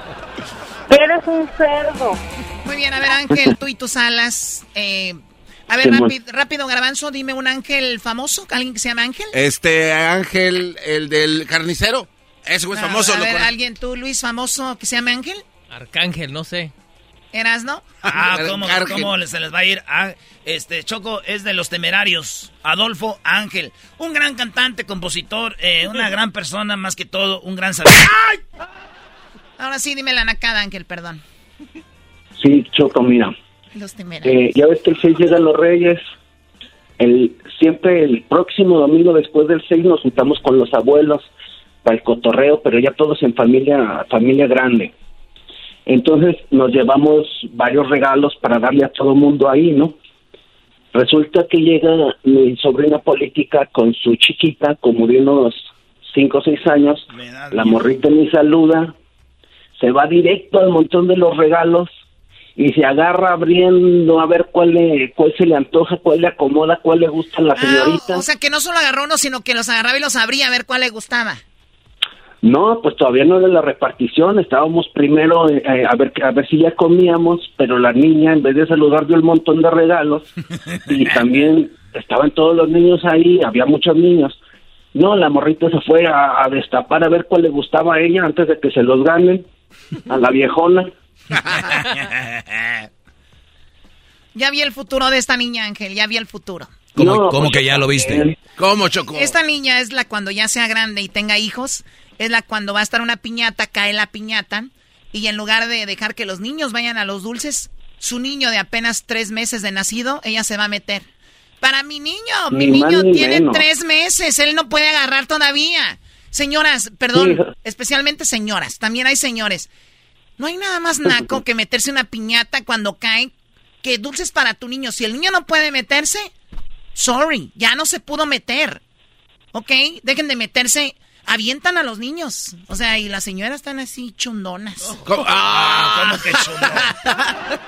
Eres un cerdo. Muy bien, a ver, Ángel, tú y tus alas. Eh, a ver, rápido, Garbanzo, dime un ángel famoso, alguien que se llama Ángel. Este Ángel, el del carnicero. Ese güey es famoso. A ver, alguien, tú, Luis, famoso que se llama Ángel. Arcángel, no sé. ¿Eras, no? Ah, ¿cómo, ¿cómo, se les va a ir? Ah, este, Choco es de los temerarios. Adolfo Ángel. Un gran cantante, compositor, eh, una gran persona, más que todo, un gran saber. Ahora sí, dime la nacada, Ángel, perdón. Sí, Choco, mira. Los temerarios. Eh, ya ves que el 6 llegan los reyes. El, siempre el próximo domingo después del 6 nos juntamos con los abuelos para el cotorreo, pero ya todos en familia, familia grande. Entonces nos llevamos varios regalos para darle a todo mundo ahí, ¿no? Resulta que llega mi sobrina política con su chiquita, como de unos cinco o seis años, la morrita ni saluda, se va directo al montón de los regalos y se agarra abriendo a ver cuál le, cuál se le antoja, cuál le acomoda, cuál le gusta a la ah, señorita. o sea que no solo agarró uno, sino que los agarraba y los abría a ver cuál le gustaba. No, pues todavía no era la repartición, estábamos primero eh, a ver a ver si ya comíamos, pero la niña en vez de saludar dio un montón de regalos (laughs) y también estaban todos los niños ahí, había muchos niños. No, la morrita se fue a, destapar a ver cuál le gustaba a ella antes de que se los ganen a la viejona. (laughs) ya vi el futuro de esta niña, Ángel, ya vi el futuro. ¿Cómo, ¿cómo que ya lo viste? ¿Cómo, Choco? Esta niña es la cuando ya sea grande y tenga hijos, es la cuando va a estar una piñata, cae la piñata, y en lugar de dejar que los niños vayan a los dulces, su niño de apenas tres meses de nacido, ella se va a meter. Para mi niño, mi niño tiene tres meses, él no puede agarrar todavía. Señoras, perdón, especialmente señoras, también hay señores. No hay nada más naco que meterse una piñata cuando cae que dulces para tu niño. Si el niño no puede meterse, sorry, ya no se pudo meter. ¿Ok? Dejen de meterse avientan a los niños. O sea, y las señoras están así chundonas. ¿Cómo? Ah, ¿cómo que chundonas? (laughs)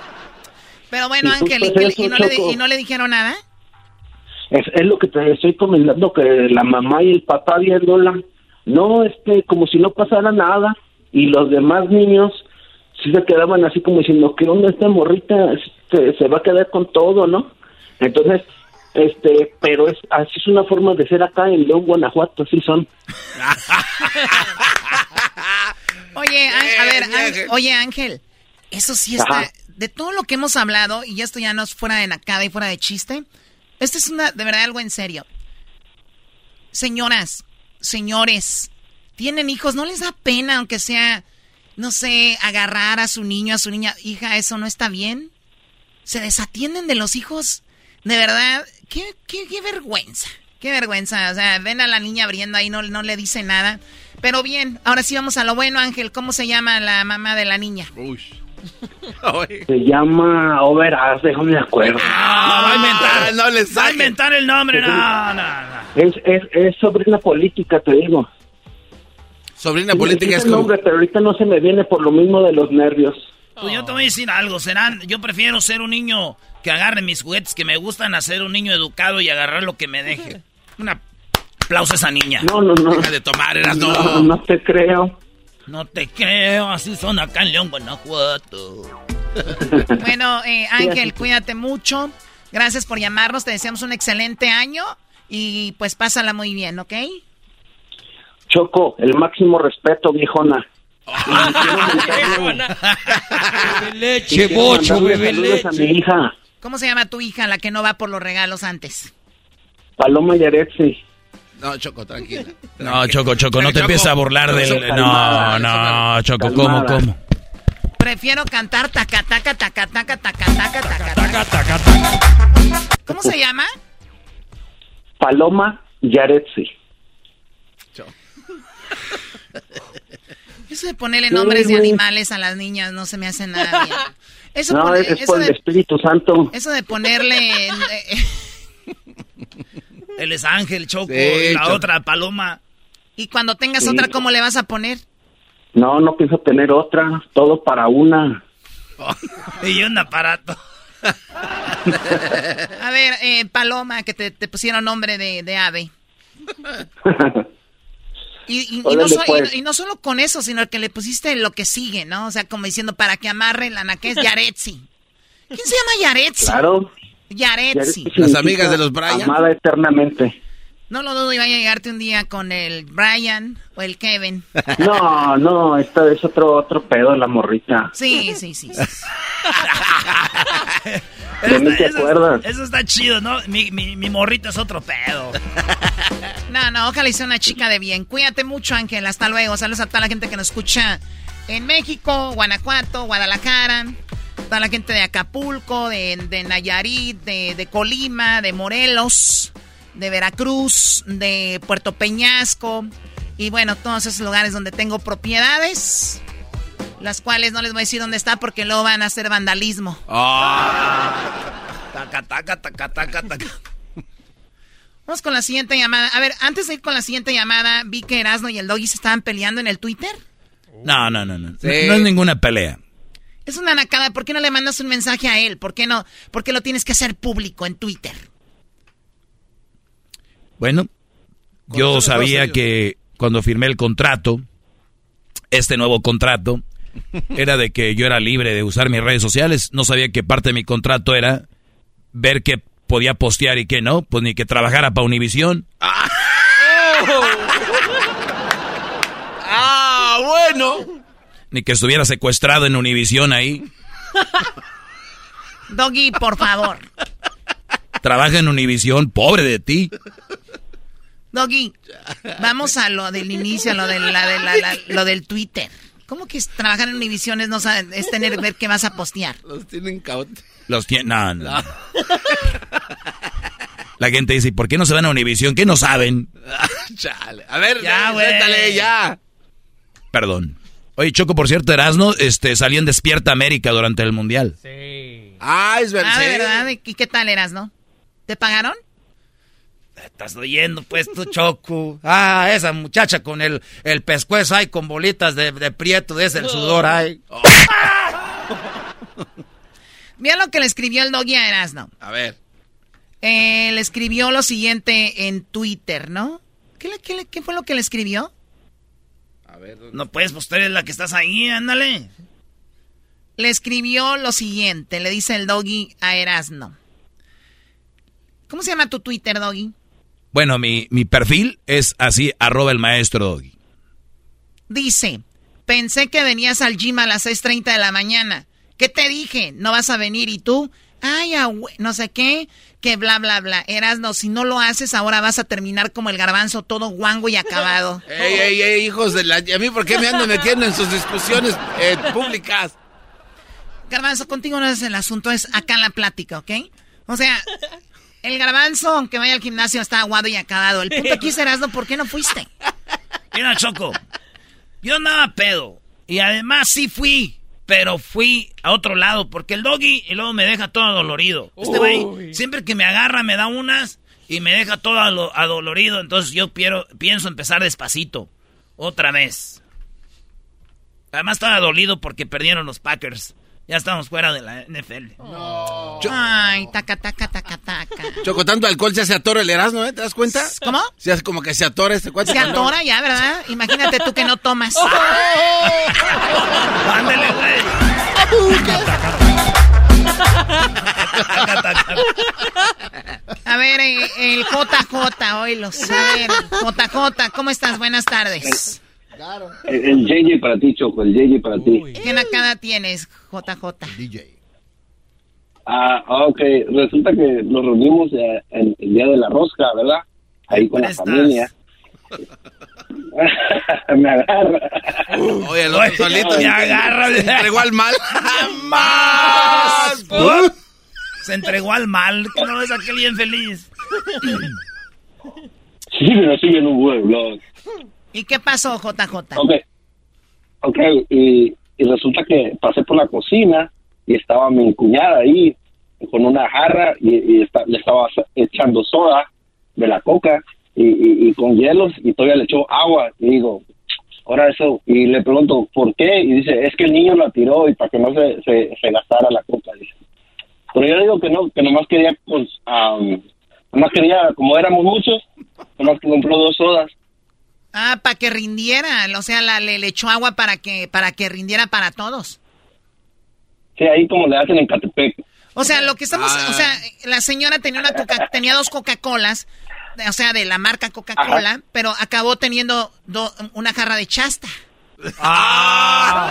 Pero bueno, Ángel, ¿y, no le, ¿y, no le, dijeron nada? Es, es, lo que te estoy comentando, que la mamá y el papá viéndola, no, este, como si no pasara nada, y los demás niños sí se quedaban así como diciendo, ¿qué onda esta morrita? Se, se va a quedar con todo, ¿no? Entonces, este, pero es así es una forma de ser acá en León, Guanajuato, así son. (laughs) oye, a ver, oye Ángel, eso sí está, de todo lo que hemos hablado, y esto ya no es fuera de nacada y fuera de chiste, esto es una, de verdad algo en serio. Señoras, señores, tienen hijos, ¿no les da pena, aunque sea, no sé, agarrar a su niño, a su niña, hija, eso no está bien? ¿Se desatienden de los hijos? De verdad, qué, qué, vergüenza. Qué vergüenza, o sea, ven a la niña abriendo ahí, no, no le dice nada. Pero bien, ahora sí vamos a lo bueno, Ángel. ¿Cómo se llama la mamá de la niña? Uy. (laughs) Se llama Overas, déjame de acuerdo. Ah, va a inventar, no les Va a inventar el nombre, no, no, no. Es, es, es sobrina política, te digo. Sobrina Sí, política es el como... nombre, pero ahorita no se me viene por lo mismo de los nervios. Pues yo te voy a decir algo, serán, yo prefiero ser un niño que agarre mis juguetes que me gustan a ser un niño educado y agarrar lo que me deje. Un aplauso a esa niña. No, no, no. Deja de tomar, eras No, no. no te creo. No te creo, así son acá en León, Guanajuato. (laughs) Bueno, eh, Ángel, cuídate mucho. Gracias por llamarnos. Te deseamos un excelente año y pues pásala muy bien, ¿ok? Choco, el máximo respeto, viejona. leche, bocho, bebe Saludos a mi leche. hija, ¿Cómo se llama tu hija, la que no va por los regalos antes? Paloma Yaretsi. No, Choco, tranquila. (laughs) No, Choco, Choco, no te empieces a burlar del... No, calmada, no, Choco, ¿cómo, cómo? Prefiero cantar taca, taca, taca, taca, taca, taca, taca, taca. ¿Cómo se llama? Paloma Yaretsi. (laughs) Eso de ponerle nombres de animales a las niñas no se me hace nada bien. Eso, No, pone- es, es eso por el de, Espíritu Santo. eso de ponerle... (laughs) Él es Ángel, Choco, Sí, y la Choco. otra, Paloma. y cuando tengas Sí. otra, ¿cómo le vas a poner? No, no pienso tener otra. Todo para una. (laughs) Y un aparato. (laughs) A ver, eh, Paloma, que te, te pusieron nombre de, de ave. (laughs) Y, y- y no so- y- pues. y no solo con eso, sino que le pusiste lo que sigue, ¿no? O sea, como diciendo, para que amarre la es Yaretsi. ¿Quién se llama Yaretsi? Claro. Yaretsi. Yaretsi Las amigas de los Bryan. Amada eternamente. No lo dudo, iba a llegarte un día con el Brian o el Kevin. (laughs) No, no, esta es otro otro pedo la morrita. Sí, sí, sí. sí. (laughs) ¿De mí te Eso- acuerdas? Eso está chido, ¿no? Mi, mi, mi morrita es otro pedo. (laughs) No, no, ojalá sea una chica de bien. Cuídate mucho, Ángel. Hasta luego. Saludos a toda la gente que nos escucha en México, Guanajuato, Guadalajara. Toda la gente de Acapulco, de, de Nayarit, de, de Colima, de Morelos, de Veracruz, de Puerto Peñasco. Y bueno, todos esos lugares donde tengo propiedades. Las cuales no les voy a decir dónde está porque luego van a hacer vandalismo. Taca, taca, taca, taca, taca. Vamos con la siguiente llamada. A ver, antes de ir con la siguiente llamada, vi que Erasmo y el Doggy se estaban peleando en el Twitter. No, no, no, no. Sí. No, no es ninguna pelea. Es una nacada. ¿Por qué no le mandas un mensaje a él? ¿Por qué no? ¿Por qué lo tienes que hacer público en Twitter? Bueno, yo sabía que cuando firmé el contrato, este nuevo contrato, (laughs) era de que yo era libre de usar mis redes sociales. No sabía que parte de mi contrato era ver qué podía postear y qué no. Pues ni que trabajara para Univisión. (laughs) (laughs) Ah, bueno. Ni que estuviera secuestrado en Univisión ahí. (laughs) Doggy, por favor. Trabaja en Univisión, pobre de ti. Doggy, vamos a lo del inicio, a lo, de la, de la- la- lo del Twitter. ¿Cómo que es trabajar en Univision es, no saber- es tener ver qué vas a postear? Los tienen caute. Los tiene. No, no. (laughs) La gente dice, ¿y por qué no se van a Univisión? ¿Qué no saben? (laughs) Chale. A ver, Ya, güey. suéltale, ya. Perdón. Oye, Choco, por cierto, Erasno, este, salió en Despierta América durante el Mundial. Ah, es verdad. Ah, de sí. verdad. ¿Y qué tal eras, no? ¿Te pagaron? Estás oyendo, pues, tú, Choco. Ah, esa muchacha con el, el pescuezo ahí con bolitas de, de prieto, de ese el sudor ahí. (laughs) Mira lo que le escribió el Doggy a Erasno. A ver. Eh, le escribió lo siguiente en Twitter, ¿no? ¿Qué, le- qué le- qué fue lo que le escribió? A ver. ¿dónde? No puedes, pues tú eres la que estás ahí, ándale. Le escribió lo siguiente, le dice el Doggy a Erasno. ¿Cómo se llama tu Twitter, Doggy? Bueno, mi, mi perfil es así, arroba el maestro Doggy. Dice, pensé que venías al gym a las 6.30 de la mañana. ¿Qué te dije? ¿No vas a venir? ¿Y tú? Ay, no sé qué, que bla, bla, bla. Erasno, si no lo haces, ahora vas a terminar como el garbanzo, todo guango y acabado. (laughs) Ey, ey, ey, hijos de la... ¿A mí por qué me ando metiendo en sus discusiones eh, públicas? Garbanzo, contigo no es el asunto, es acá la plática, ¿ok? O sea, El garbanzo, aunque vaya al gimnasio, está aguado y acabado. El punto aquí serás, ¿por qué no fuiste? Mira, Choco, yo andaba pedo. Y además sí fui, pero fui a otro lado, porque el doggy y luego me deja todo dolorido. Este güey, siempre que me agarra, me da unas y me deja todo adolorido. Entonces yo pienso empezar despacito, otra vez. Además estaba dolido porque perdieron los Packers. Ya estamos fuera de la NFL. No. Ay, taca, taca, taca, taca. Choco, tanto alcohol se hace atora el Erasmo, ¿eh? ¿Te das cuenta? ¿Cómo? Se hace como que se atora este cuate. Se atora ya, ¿verdad? Imagínate tú que no tomas. (laughs) Ándale, güey. A ver, eh, el JJ, hoy lo sé. JJ, ¿cómo estás? Buenas tardes. El, JJ para ti, Choco, el JJ para ti. ¿Qué nacada tienes, JJ? DJ. Ah, ok. Resulta que nos reunimos eh, el, día de la rosca, ¿verdad? Ahí con la familia. (laughs) me agarra. oye, el otro solito me agarra. Se entregó al mal. ¡Más! (laughs) Se entregó al mal. Que no ves aquel bien feliz. sí, pero sigue en un buen blog. ¿Y qué pasó, JJ? Ok, ok, y, resulta que pasé por la cocina y estaba mi cuñada ahí con una jarra y, le estaba echando soda de la coca y, con hielos y todavía le echó agua y digo, ahora eso, y le pregunto, ¿por qué? Y dice, es que el niño la tiró y para que no se, se, gastara la coca, dice. Pero yo digo que no, que nomás quería, pues, nomás quería, como éramos muchos, nomás que compró dos sodas Ah, para que rindiera, o sea, la, le, echó agua para que para que rindiera para todos. Sí, ahí como le hacen en Catepec. O sea, lo que estamos, o sea, ah. la señora tenía una (laughs) tenía dos Coca-Colas, o sea, de la marca Coca-Cola, pero (laughs) acabó teniendo una jarra de chasta. Ah.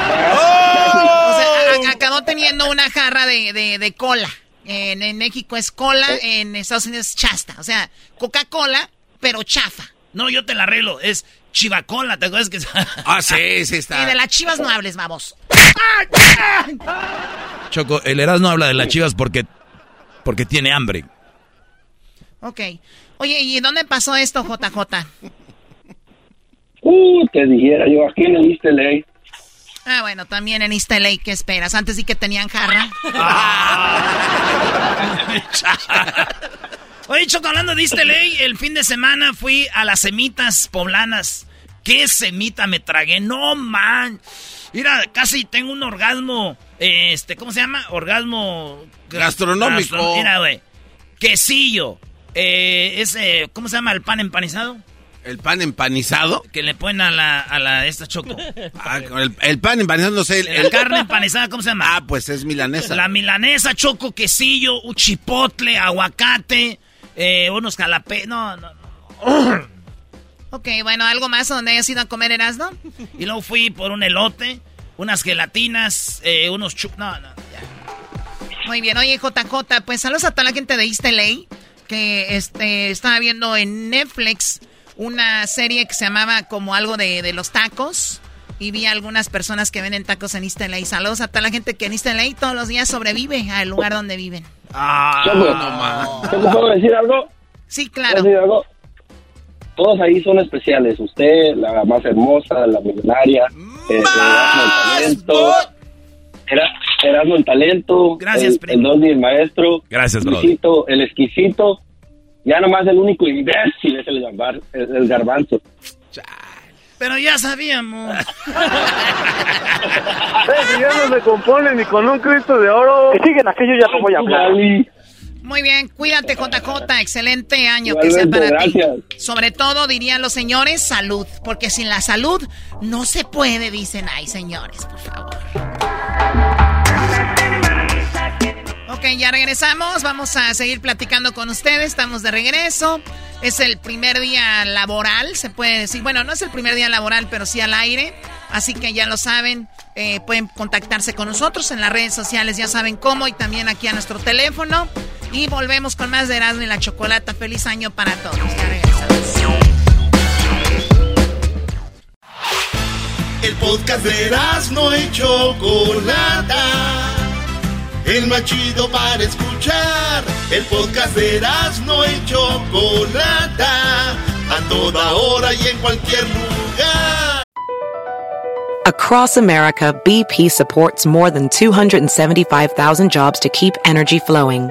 O sea, acabó teniendo una jarra de, de, cola. En, en, México es cola, en Estados Unidos es chasta. O sea, Coca-Cola, pero chafa. No, yo te la arreglo. Es chivacola, ¿te acuerdas que Ah, sí, sí (laughs) está. Y de las chivas no hables, vamos. Choco, el Erasmo habla de las chivas porque, porque tiene hambre. Ok. Oye, ¿y dónde pasó esto, JJ? Uh, te dijera yo, aquí en el East LA. Ah, bueno, también en East LA, ¿qué esperas? Antes sí que tenían jarra. (laughs) Oye, Choco, hablando de East el fin de semana fui a las semitas poblanas. ¿Qué semita me tragué? No, man. Mira, casi tengo un orgasmo, este, ¿cómo se llama? Orgasmo... Gastronómico. mira, güey. Quesillo. Eh, ese, ¿cómo se llama el pan empanizado? ¿El pan empanizado? Que le ponen a la, a la esta choco. Ah, el, pan empanizado, no sé. El, carne empanizada, ¿cómo se llama? Ah, pues es milanesa. La milanesa, choco, quesillo, un chipotle, aguacate, eh, unos jalapé... No, no, no. Ok, bueno, ¿algo más donde hayas ido a comer Erasmo? Y luego fui por un elote, unas gelatinas, eh, unos chup... No, no, ya. Muy bien, oye, JJ, pues saludos a toda la gente de East LA, que este, estaba viendo en Netflix una serie que se llamaba como algo de, de los tacos y vi a algunas personas que venden tacos en East LA. Saludos a toda la gente que en East LA todos los días sobrevive al lugar donde viven. Ah, no ¿Te puedo decir algo? Sí, claro. decir algo? Todos ahí son especiales. Usted, la más hermosa, la millonaria, eh, el talento. Era, Erasmo el talento. Gracias, el, primo. El el maestro. Gracias, el exquisito, el exquisito. Ya nomás el único imbécil es el, el garbanzo. Pero ya sabíamos. (laughs) ya no se compone ni con un Cristo de oro. Que siguen aquello ya no voy a hablar. Muy bien, cuídate JJ, excelente año que sea para ti. Sobre todo dirían los señores, salud, porque sin la salud no se puede, dicen, ay señores, por favor. Ok, ya regresamos, vamos a seguir platicando con ustedes, estamos de regreso. Es el primer día laboral, se puede decir. Bueno, no es el primer día laboral, pero sí al aire. Así que ya lo saben, eh, pueden contactarse con nosotros en las redes sociales, ya saben cómo, y también aquí a nuestro teléfono. Y volvemos con más de Erasmo y la Chocolata. Feliz año para todos. El podcast de Erasmo y Chocolata el más chido para escuchar. El podcast de no y Chocolata, a toda hora y en cualquier lugar. Across America, BP supports more than 275,000 jobs to keep energy flowing.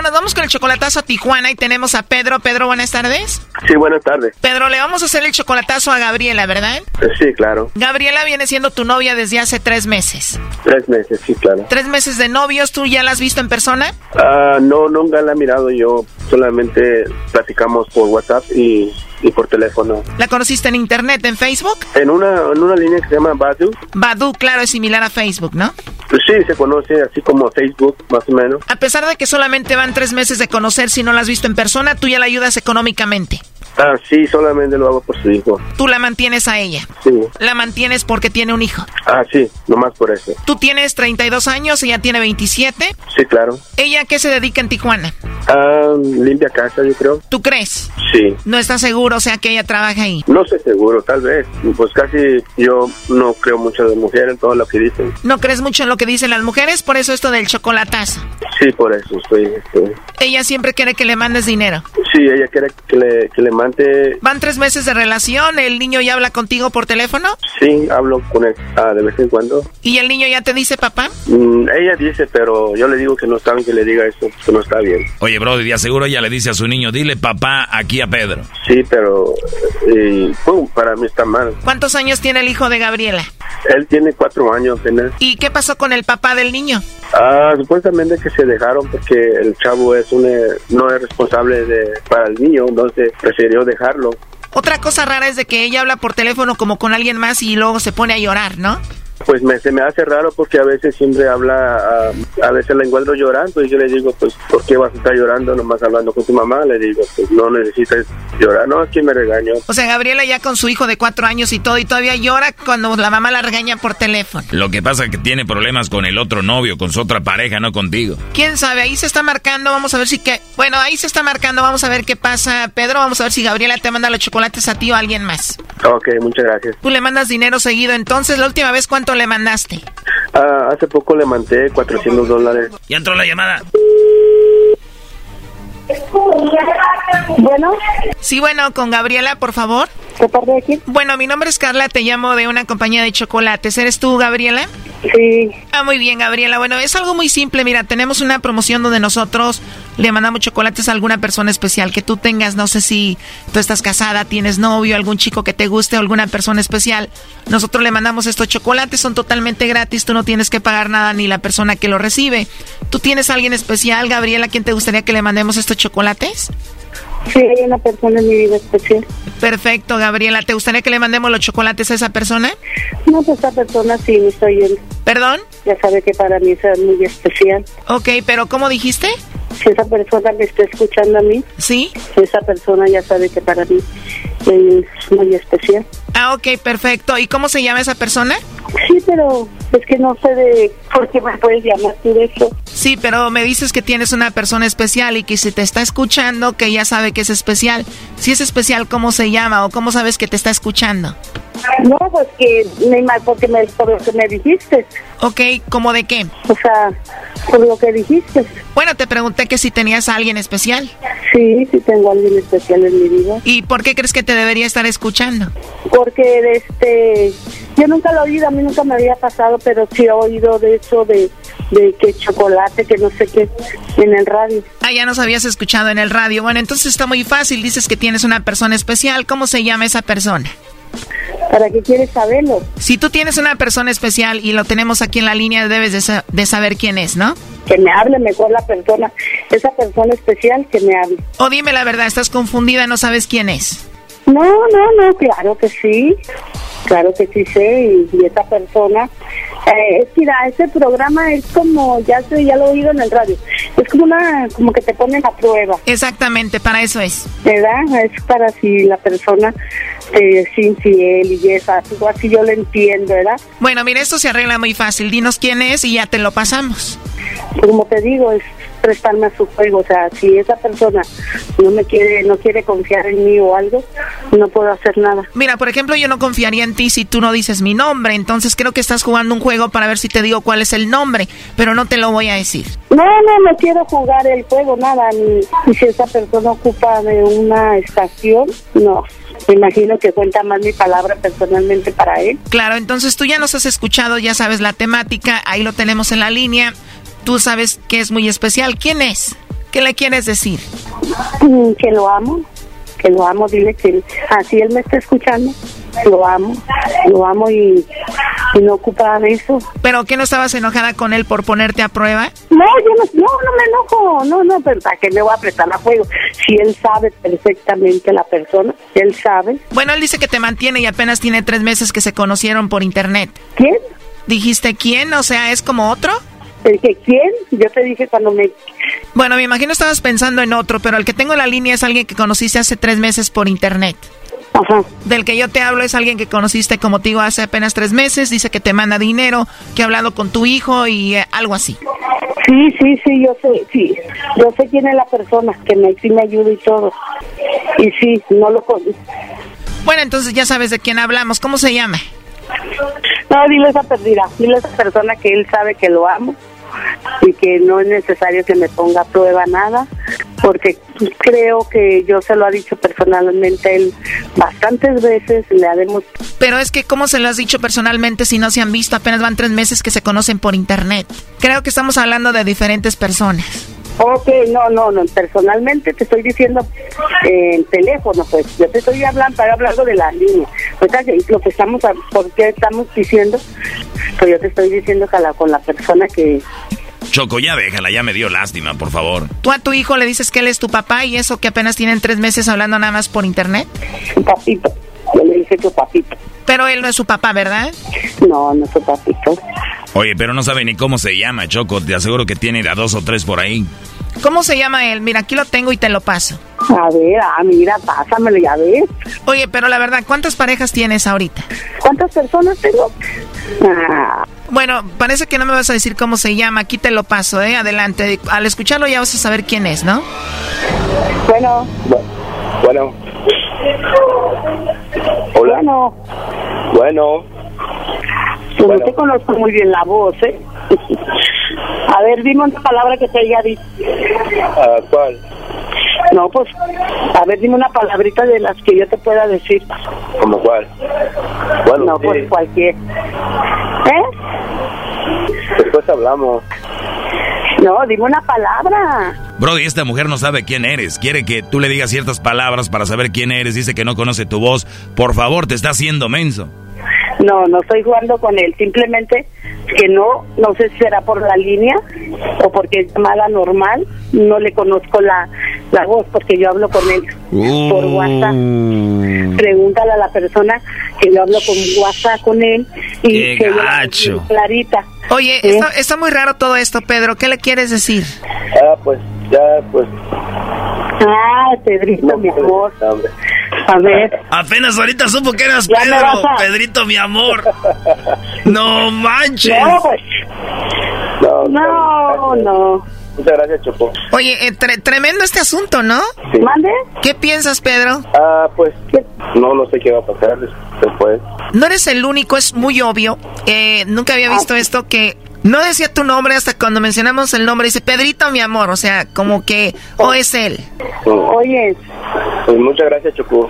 Bueno, nos vamos con el chocolatazo a Tijuana y tenemos a Pedro. Pedro, buenas tardes. Sí, buenas tardes. Pedro, le vamos a hacer el chocolatazo a Gabriela, ¿verdad? Sí, claro. Gabriela viene siendo tu novia desde hace tres meses. Tres meses, sí, claro. ¿Tres meses de novios? ¿Tú ya la has visto en persona? Ah, no, nunca la he mirado yo. Solamente platicamos por WhatsApp y, y por teléfono. ¿La conociste en internet, en Facebook? En una, en una línea que se llama Badu. Badu, claro, es similar a Facebook, ¿no? Pues sí, se conoce así como Facebook, más o menos. A pesar de que solamente van tres meses de conocer, si no la has visto en persona, tú ya la ayudas económicamente. Ah, sí, solamente lo hago por su hijo. Tú la mantienes a ella. Sí. La mantienes porque tiene un hijo. Ah, sí, nomás por eso. Tú tienes 32 años, ella tiene 27. Sí, claro. ¿Ella qué se dedica en Tijuana? Ah, limpia casa, yo creo. ¿Tú crees? Sí. No estás seguro, o sea, que ella trabaja ahí. No sé seguro, tal vez. Pues casi yo no creo mucho de mujeres en todo lo que dicen. ¿No crees mucho en lo que dicen las mujeres? Por eso esto del chocolatazo. Sí, por eso estoy... estoy. Ella siempre quiere que le mandes dinero. Sí, ella quiere que le, que le mande... Van tres meses de relación, ¿el niño ya habla contigo por teléfono? Sí, hablo con él ah, de vez en cuando. ¿Y el niño ya te dice papá? Mm, ella dice, pero yo le digo que no está bien que le diga eso, que no está bien. Oye, Brody, de seguro ella le dice a su niño, dile papá aquí a Pedro. Sí, pero eh, pum, para mí está mal. ¿Cuántos años tiene el hijo de Gabriela? Él tiene cuatro años apenas. ¿Y qué pasó con el papá del niño? Ah, supuestamente que se dejaron porque el chavo es un, eh, no es responsable de, para el niño, entonces prefirió dejarlo. Otra cosa rara es de que ella habla por teléfono como con alguien más y luego se pone a llorar, ¿no? Pues me, se me hace raro porque a veces siempre habla, a, a veces la encuentro llorando y yo le digo, pues, ¿por qué vas a estar llorando nomás hablando con tu mamá? Le digo, pues no necesitas llorar, no, aquí me regaño. O sea, Gabriela ya con su hijo de cuatro años y todo y todavía llora cuando la mamá la regaña por teléfono. Lo que pasa es que tiene problemas con el otro novio, con su otra pareja, no contigo. ¿Quién sabe? Ahí se está marcando, vamos a ver si que... Bueno, ahí se está marcando, vamos a ver qué pasa. Pedro, vamos a ver si Gabriela te manda los chocolates a ti o a alguien más. Ok, muchas gracias. Tú le mandas dinero seguido, entonces, ¿la última vez cuánto le mandaste? Ah, hace poco le mandé 400 dólares. Ya entró la llamada. Bueno. Sí, bueno, con Gabriela, por favor. ¿Qué parte de quién? Bueno, mi nombre es Carla, te llamo de una compañía de chocolates. ¿Eres tú, Gabriela? Sí. Ah, muy bien, Gabriela. Bueno, es algo muy simple. Mira, tenemos una promoción donde nosotros le mandamos chocolates a alguna persona especial que tú tengas. No sé si tú estás casada, tienes novio, algún chico que te guste o alguna persona especial. Nosotros le mandamos estos chocolates, son totalmente gratis. Tú no tienes que pagar nada ni la persona que lo recibe. ¿Tú tienes a alguien especial, Gabriela, a quien te gustaría que le mandemos estos chocolates? Sí, hay una persona en mi vida especial. Perfecto, Gabriela. ¿Te gustaría que le mandemos los chocolates a esa persona? No, pues esa persona sí me está oyendo. ¿Perdón? Ya sabe que para mí es muy especial. Ok, pero ¿cómo dijiste? Si esa persona me está escuchando a mí, ¿Sí? esa persona ya sabe que para mí es muy especial. Ah, ok, perfecto. ¿Y cómo se llama esa persona? Sí, pero es que no sé de por qué me puedes llamar tú de eso. Sí, pero me dices que tienes una persona especial y que si te está escuchando, que ya sabe que es especial. Si es especial, ¿cómo se llama o cómo sabes que te está escuchando? No, pues que porque me, por lo que me dijiste. Ok, ¿cómo de qué? O sea, por lo que dijiste. Bueno, te pregunté que si tenías a alguien especial. Sí, sí tengo a alguien especial en mi vida. ¿Y por qué crees que te debería estar escuchando? Porque este Yo nunca lo he oído, a mí nunca me había pasado, pero sí he oído de eso de, de que chocolate, que no sé qué, en el radio. Ah, ya nos habías escuchado en el radio. Bueno, entonces está muy fácil. Dices que tienes una persona especial. ¿Cómo se llama esa persona? ¿Para qué quieres saberlo? Si tú tienes una persona especial y lo tenemos aquí en la línea, debes de, de saber quién es, ¿no? Que me hable mejor la persona, esa persona especial que me hable. O dime la verdad, estás confundida, no sabes quién es. No, no, no, claro que sí. Claro que sí sé, y, esa persona, eh, mira, ese programa es como, ya sé, ya lo he oído en el radio, es como una, como que te ponen a prueba. Exactamente, para eso es. ¿Verdad? Es para si la persona es infiel y es así, así yo lo entiendo, ¿verdad? Bueno, mira, esto se arregla muy fácil, dinos quién es y ya te lo pasamos. Como te digo, es prestarme a su juego. O sea, si esa persona no me quiere, no quiere confiar en mí o algo, no puedo hacer nada. Mira, por ejemplo, yo no confiaría en ti si tú no dices mi nombre. Entonces creo que estás jugando un juego para ver si te digo cuál es el nombre, pero no te lo voy a decir. No, no, no quiero jugar el juego, nada. Ni, si esa persona ocupa de una estación, no. Me imagino que cuenta más mi palabra personalmente para él. Claro, entonces tú ya nos has escuchado, ya sabes la temática, ahí lo tenemos en la línea tú sabes que es muy especial. ¿Quién es? ¿Qué le quieres decir? Mm, que lo amo, que lo amo, dile que así él me está escuchando, lo amo, lo amo y, no ocupa de eso. ¿Pero qué no estabas enojada con él por ponerte a prueba? No, yo no, no, no me enojo, no, no, pero ¿para qué me voy a prestar a fuego? Si él sabe perfectamente la persona, él sabe. Bueno, él dice que te mantiene y apenas tiene tres meses que se conocieron por internet. ¿Quién? ¿Dijiste quién? O sea, ¿es como otro? Dije, ¿quién? Yo te dije cuando me... Bueno, me imagino estabas pensando en otro, pero el que tengo en la línea es alguien que conociste hace tres meses por internet. Ajá. Del que yo te hablo es alguien que conociste, como te digo, hace apenas tres meses. Dice que te manda dinero, que ha hablado con tu hijo y eh, algo así. Sí, sí, sí, yo sé, sí. Yo sé quién es la persona que me, sí me ayuda y todo. Y sí, no lo conozco. Bueno, entonces ya sabes de quién hablamos. ¿Cómo se llama? No, dile a esa perdida, dile a esa persona que él sabe que lo amo y que no es necesario que me ponga a prueba nada, porque creo que yo se lo ha dicho personalmente él bastantes veces, le haremos... Pero es que, ¿cómo se lo has dicho personalmente si no se han visto? Apenas van tres meses que se conocen por internet. Creo que estamos hablando de diferentes personas. Ok, no, no, no, personalmente te estoy diciendo eh, en teléfono, pues yo te estoy hablando, estoy hablando de la línea. Pues lo que estamos, ¿por qué estamos diciendo? Pues yo te estoy diciendo que la, con la persona que... Choco, ya déjala, ya me dio lástima, por favor. ¿Tú a tu hijo le dices que él es tu papá y eso que apenas tienen tres meses hablando nada más por internet? Papito, yo le dije tu papito. Pero él no es su papá, ¿verdad? No, no es su papito. Oye, pero no sabe ni cómo se llama, Choco. Te aseguro que tiene a dos o tres por ahí. ¿Cómo se llama él? Mira, aquí lo tengo y te lo paso. A ver, ah, mira, pásamelo, ya ves. Oye, pero la verdad, ¿cuántas parejas tienes ahorita? ¿Cuántas personas tengo? Ah. Bueno, parece que no me vas a decir cómo se llama. Aquí te lo paso, ¿eh? Adelante. Al escucharlo ya vas a saber quién es, ¿no? Bueno. Bueno. Hola. Bueno. Bueno. Pues no te conozco muy bien la voz, ¿eh? (laughs) A ver, dime una palabra que te haya dicho. Ah, ¿Cuál? No, pues, a ver, dime una palabrita de las que yo te pueda decir. ¿Cómo cuál? Bueno, no, pues cualquier. ¿Eh? Después hablamos. No, dime una palabra. Brody, esta mujer no sabe quién eres. Quiere que tú le digas ciertas palabras para saber quién eres. Dice que no conoce tu voz. Por favor, te está haciendo menso. No, no estoy jugando con él, simplemente que no, no sé si será por la línea o porque es mala normal, no le conozco la, la voz porque yo hablo con él por uh. WhatsApp. Pregúntale a la persona que yo hablo con WhatsApp con él y que gacho. clarita. Oye, ¿Eh? está, está muy raro todo esto, Pedro. ¿Qué le quieres decir? Ah, pues ya, pues. Ah, Pedrito, mi pues, amor. A ver. Apenas ahorita supo que eras Pedro, Pedrito, mi amor. (laughs) no manches. No, pues. No, no. Muchas gracias, Choco. Oye, eh, tremendo este asunto, ¿no? Sí. ¿Mande? ¿Qué piensas, Pedro? Ah, pues, no, no sé qué va a pasar después. No eres el único, es muy obvio. Eh, nunca había visto ah. esto que no decía tu nombre hasta cuando mencionamos el nombre. Dice Pedrito, mi amor. O sea, como que, o es él. Oye, Pues muchas gracias, Choco.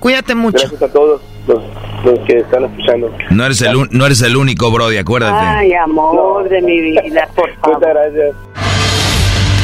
Cuídate, mucho. Gracias a todos los, los, que están escuchando. No eres, el, no eres el único, Brody, acuérdate. Ay, amor de mi vida, por (laughs) favor. Muchas gracias.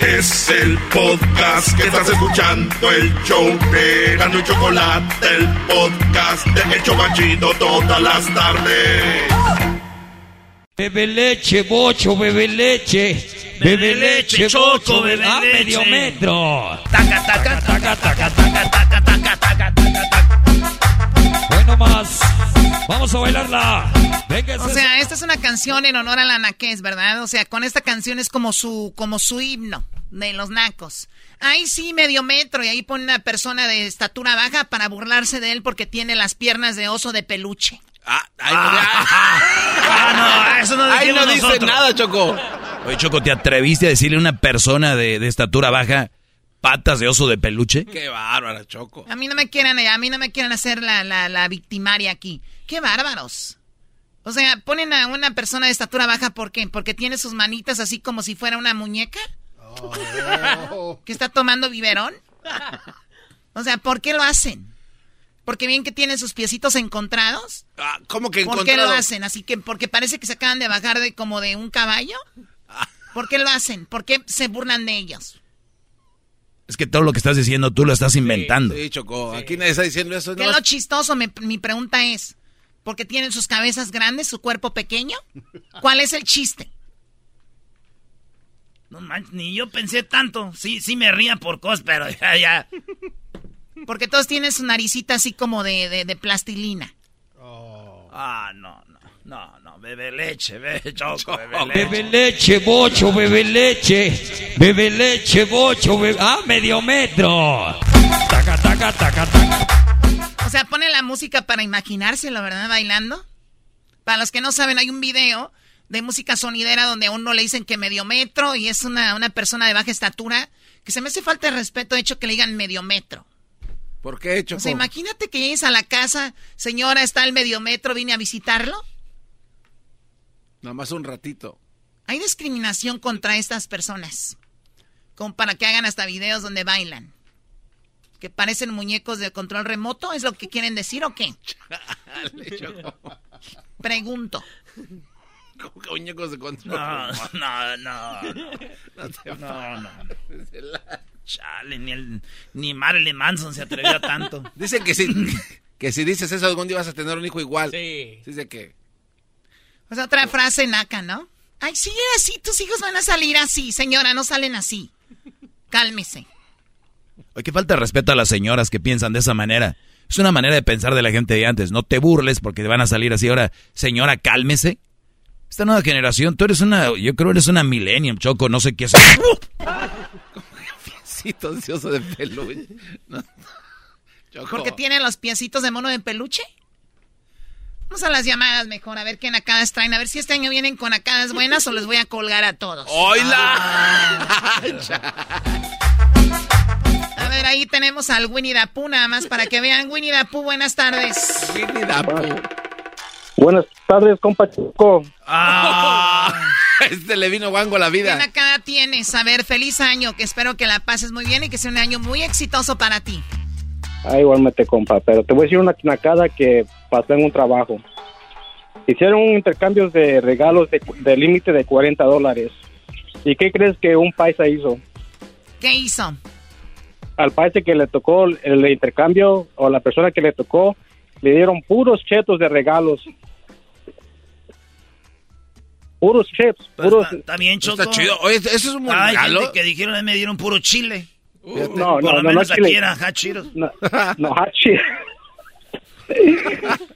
Es el podcast que estás escuchando, el show de Gano y Chocolate, el podcast de Hecho Machito todas las tardes. Bebe leche, bocho, bebe leche. Bebe leche, bocho, bebe Ah, a medio metro. Taca, taca, taca, taca, taca, taca, taca, taca, taca, taca. Bueno más. Vamos a bailarla. Venga, O sea, esta es una canción en honor a la naquez, ¿verdad? O sea, con esta canción es como su, como su himno de los nacos. Ahí sí, medio metro, y ahí pone una persona de estatura baja para burlarse de él porque tiene las piernas de oso de peluche. Ah, no, eso no Ahí no dice nosotros. nada, Choco. Oye, Choco, ¿te atreviste a decirle a una persona de, de estatura baja patas de oso de peluche? Qué bárbara, Choco. A mí no me quieren, a mí no me quieren hacer la, la, la victimaria aquí. ¡Qué bárbaros! O sea, ponen a una persona de estatura baja, ¿por qué? Porque tiene sus manitas así como si fuera una muñeca. ¿Que está tomando biberón? O sea, ¿por qué lo hacen? ¿Porque bien que tienen sus piecitos encontrados? Ah, ¿Cómo que ¿Por qué lo hacen? Así que, porque parece que se acaban de bajar de como de un caballo. ¿Por qué lo hacen? ¿Por qué se burlan de ellos? Es que todo lo que estás diciendo tú lo estás inventando. Sí, Choco. Aquí nadie está diciendo eso. ¿Qué no es lo chistoso? Me- mi pregunta es, ¿porque tienen sus cabezas grandes, su cuerpo pequeño? ¿Cuál es el chiste? No manches, ni yo pensé tanto. Sí, sí me ría por cosas, pero (laughs) ya, ya. Porque todos tienen su naricita así como de, de- de plastilina. Ah, no, no, no, no, bebe leche, (laughs) bebe choco, bebe leche. Bebe leche, bocho, bebe leche. Bebe leche, bocho, bebe... a medio metro. Taca, taca, taca, taca. O sea, pone la música para imaginárselo, ¿verdad? Bailando. Para los que no saben, hay un video de música sonidera donde a uno le dicen que medio metro y es una, una persona de baja estatura. Que se me hace falta de respeto, de hecho, que le digan medio metro. ¿Por qué, Choco? O sea, imagínate que llegues a la casa, señora, está el medio metro, vine a visitarlo. Nada más un ratito. Hay discriminación contra estas personas. Como para que hagan hasta videos donde bailan. Que parecen muñecos de control remoto, ¿es lo que quieren decir o qué? (laughs) Pregunto. Como que muñecos de control. No, no, no. (laughs) No, te No, no. pases. Chale, ni, el, ni Marilyn Manson se atrevió a tanto. Dicen que si, que si dices eso algún día vas a tener un hijo igual. Sí. Dice que... O sea, otra frase naca, ¿no? Ay, sigue así, tus hijos van a salir así. Señora, no salen así. Cálmese. Oye, qué falta de respeto a las señoras que piensan de esa manera. Es una manera de pensar de la gente de antes. No te burles porque te van a salir así. Ahora, señora, cálmese. Esta nueva generación, tú eres una, yo creo eres una millennium, Choco, no sé qué es. (laughs) Piecito ansioso de peluche. No. Choco. Porque tiene los piecitos de mono de peluche. Vamos a las llamadas mejor, a ver qué nacadas traen. A ver si este año vienen con nacadas buenas o les voy a colgar a todos. ¡Hola! (laughs) A ver, ahí tenemos al Winnie the Pooh, nada más para que vean. Winnie the Pooh, buenas tardes. Winnie the Pooh. Buenas tardes, compa Choco. Ah, (laughs) Este le vino guango a la ¿Qué vida. nacada tienes? A ver, feliz año, que espero que la pases muy bien y que sea un año muy exitoso para ti. Ah, igualmente, compa. Pero te voy a decir una nacada que pasó en un trabajo. Hicieron un intercambio de regalos de, de límite de 40 dólares. ¿Y qué crees que un paisa hizo? ¿Qué hizo? Al paisa que le tocó el intercambio o la persona que le tocó Le dieron puros chetos de regalos. Puros chips, puros... Está bien, Choco. Está chido. Oye, eso es un buen Hay regalo. gente que dijeron, "Ay, me dieron puro chile. no, Por no, lo no, menos no, aquí chile. era. No, no, Cheetos. (laughs) (laughs)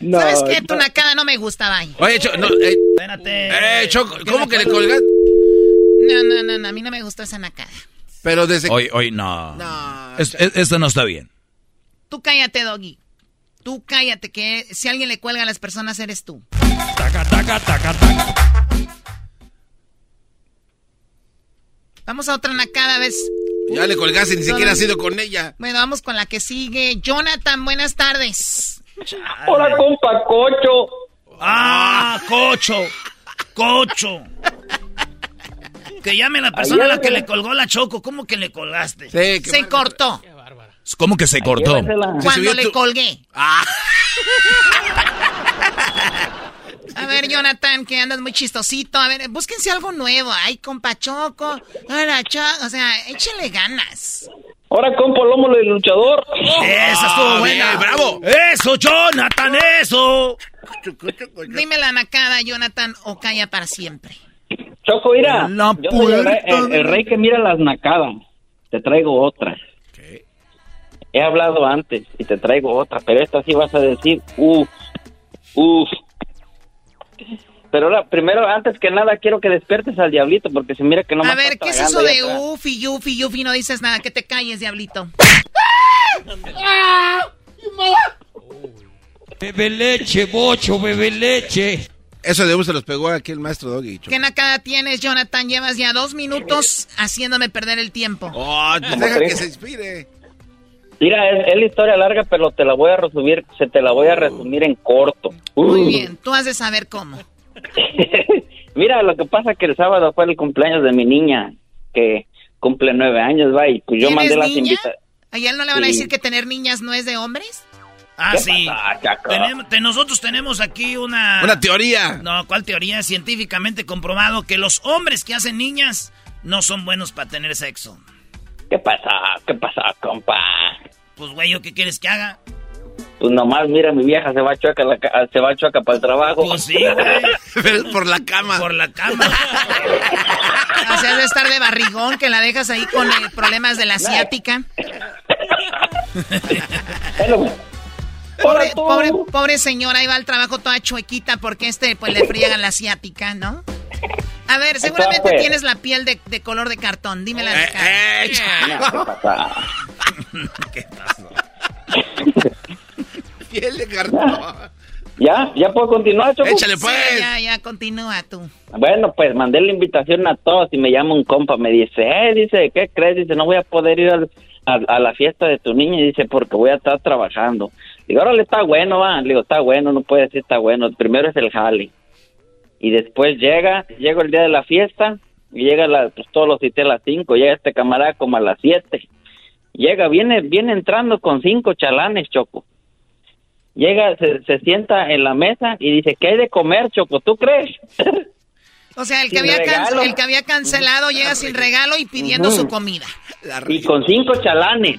No, ¿Sabes qué? no. Tu nacada no me gusta, bye. Oye, Choco, no, eh, Espérate. eh, Choco, ¿Por qué ¿cómo que le colgas? No, no, no, no, a mí no me gustó esa nacada. Pero desde... Hoy, hoy no. No. Es- es- esto no está bien. Tú cállate, Doggy. Tú cállate, que si alguien le cuelga a las personas eres tú. Taca, taca, taca, taca. Vamos a otra nacada, ¿ves? Ya le colgaste, ni siquiera has ido con ella. Bueno, vamos con la que sigue. Jonathan, buenas tardes. Hola, compa Cocho. ¡Ah, cocho! ¡Cocho! Que llame la persona a la que le colgó la choco. ¿Cómo que le colgaste? Se cortó ¿Cómo que se cortó? cuando le colgué. Ah. (laughs) A ver, Jonathan, que andas muy chistosito. A ver, búsquense algo nuevo. Ay, compa Choco. Hola, Choco. O sea, échenle ganas. Ahora, compa Lomo, el luchador. ¡Esa estuvo buena! bien, bravo. ¡Eso, Jonathan, eso! Dime la nacada, Jonathan, o calla para siempre. Choco, mira. La yo soy el rey, puerta el- el rey que mira las nacadas. Te traigo otra. He hablado antes y te traigo otra, pero esta sí vas a decir, uff, uff. Pero ahora, primero, antes que nada, quiero que despiertes al diablito, porque se mira que no me A ver, ¿qué es eso de ufi, yufi, yufi? No dices nada. Que te calles, diablito. Bebe leche, bocho, bebe leche. Eso de se los pegó aquí el maestro Doggy. ¿Qué nacada tienes, Jonathan? Llevas ya dos minutos haciéndome perder el tiempo. Oh, deja que se inspire. Mira, es, es la historia larga, pero te la voy a resumir, se te la voy a resumir en corto. Muy Uh. bien, tú has de saber cómo. (laughs) Mira, lo que pasa es que el sábado fue el cumpleaños de mi niña, que cumple nueve años, va, y pues yo ¿Tienes mandé las invitaciones. ¿A él no le van a Sí. decir que tener niñas no es de hombres? Ah, ¿Qué sí. pasa? Tenemos- te- nosotros tenemos aquí una... Una teoría. No, ¿cuál teoría? Científicamente comprobado que los hombres que hacen niñas no son buenos para tener sexo. ¿Qué pasa? ¿Qué pasa, compa? Pues, güey, ¿yo qué quieres que haga? Pues nomás, mira, mi vieja se va a chueca, la se va a chueca para el trabajo. Pues sí, güey. (laughs) Por la cama. Por la cama. (laughs) O sea, has de estar de barrigón, que la dejas ahí con eh, problemas de la asiática. Pobre, Hola, tú. pobre, pobre señora, ahí va al trabajo toda chuequita porque este, pues, le friegan la asiática, ¿no? A ver, seguramente pues. tienes la piel de, de color de cartón. Dime la Eh, cara. eh, no, ¿qué pasa? (laughs) ¿Qué pasó? Piel de cartón. (laughs) ¿Ya? ¿Ya puedo continuar, Choco? Échale Sí, pues. ya, ya, continúa tú. Bueno, pues mandé la invitación a todos y me llama un compa, me dice, eh, dice, ¿qué crees? Dice, no voy a poder ir al- a, a la fiesta de tu niña, y dice, porque voy a estar trabajando. Digo, órale, está bueno, va. Le digo, está bueno, no puede decir está bueno. Primero es el jale. Y después llega, llega el día de la fiesta, y llega, la, pues todos los cité a las 5, llega este camarada como a las 7. Llega, viene, viene entrando con cinco chalanes, Choco. Llega, se, se sienta en la mesa y dice, ¿qué hay de comer, Choco? ¿Tú crees? O sea, el que, había can- el que había cancelado llega sin regalo y pidiendo su comida. y con cinco chalanes.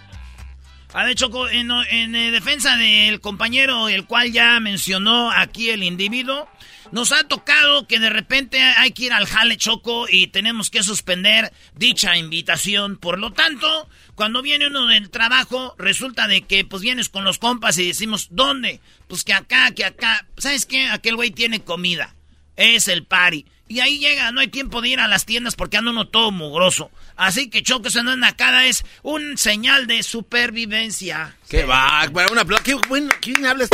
A ver, Choco, en, en, eh, defensa del compañero, el cual ya mencionó aquí el individuo, nos ha tocado que de repente hay que ir al jale, Choco, y tenemos que suspender dicha invitación. Por lo tanto, cuando viene uno del trabajo, resulta de que pues vienes con los compas y decimos, ¿dónde? Pues que acá, que acá. ¿Sabes qué? Aquel güey tiene comida. Es el party. Y ahí llega, no hay tiempo de ir a las tiendas porque anda uno todo mugroso. Así que no en cara es un señal de supervivencia. ¿Qué va? Para una pla- Qué bueno. ¿Quién habla?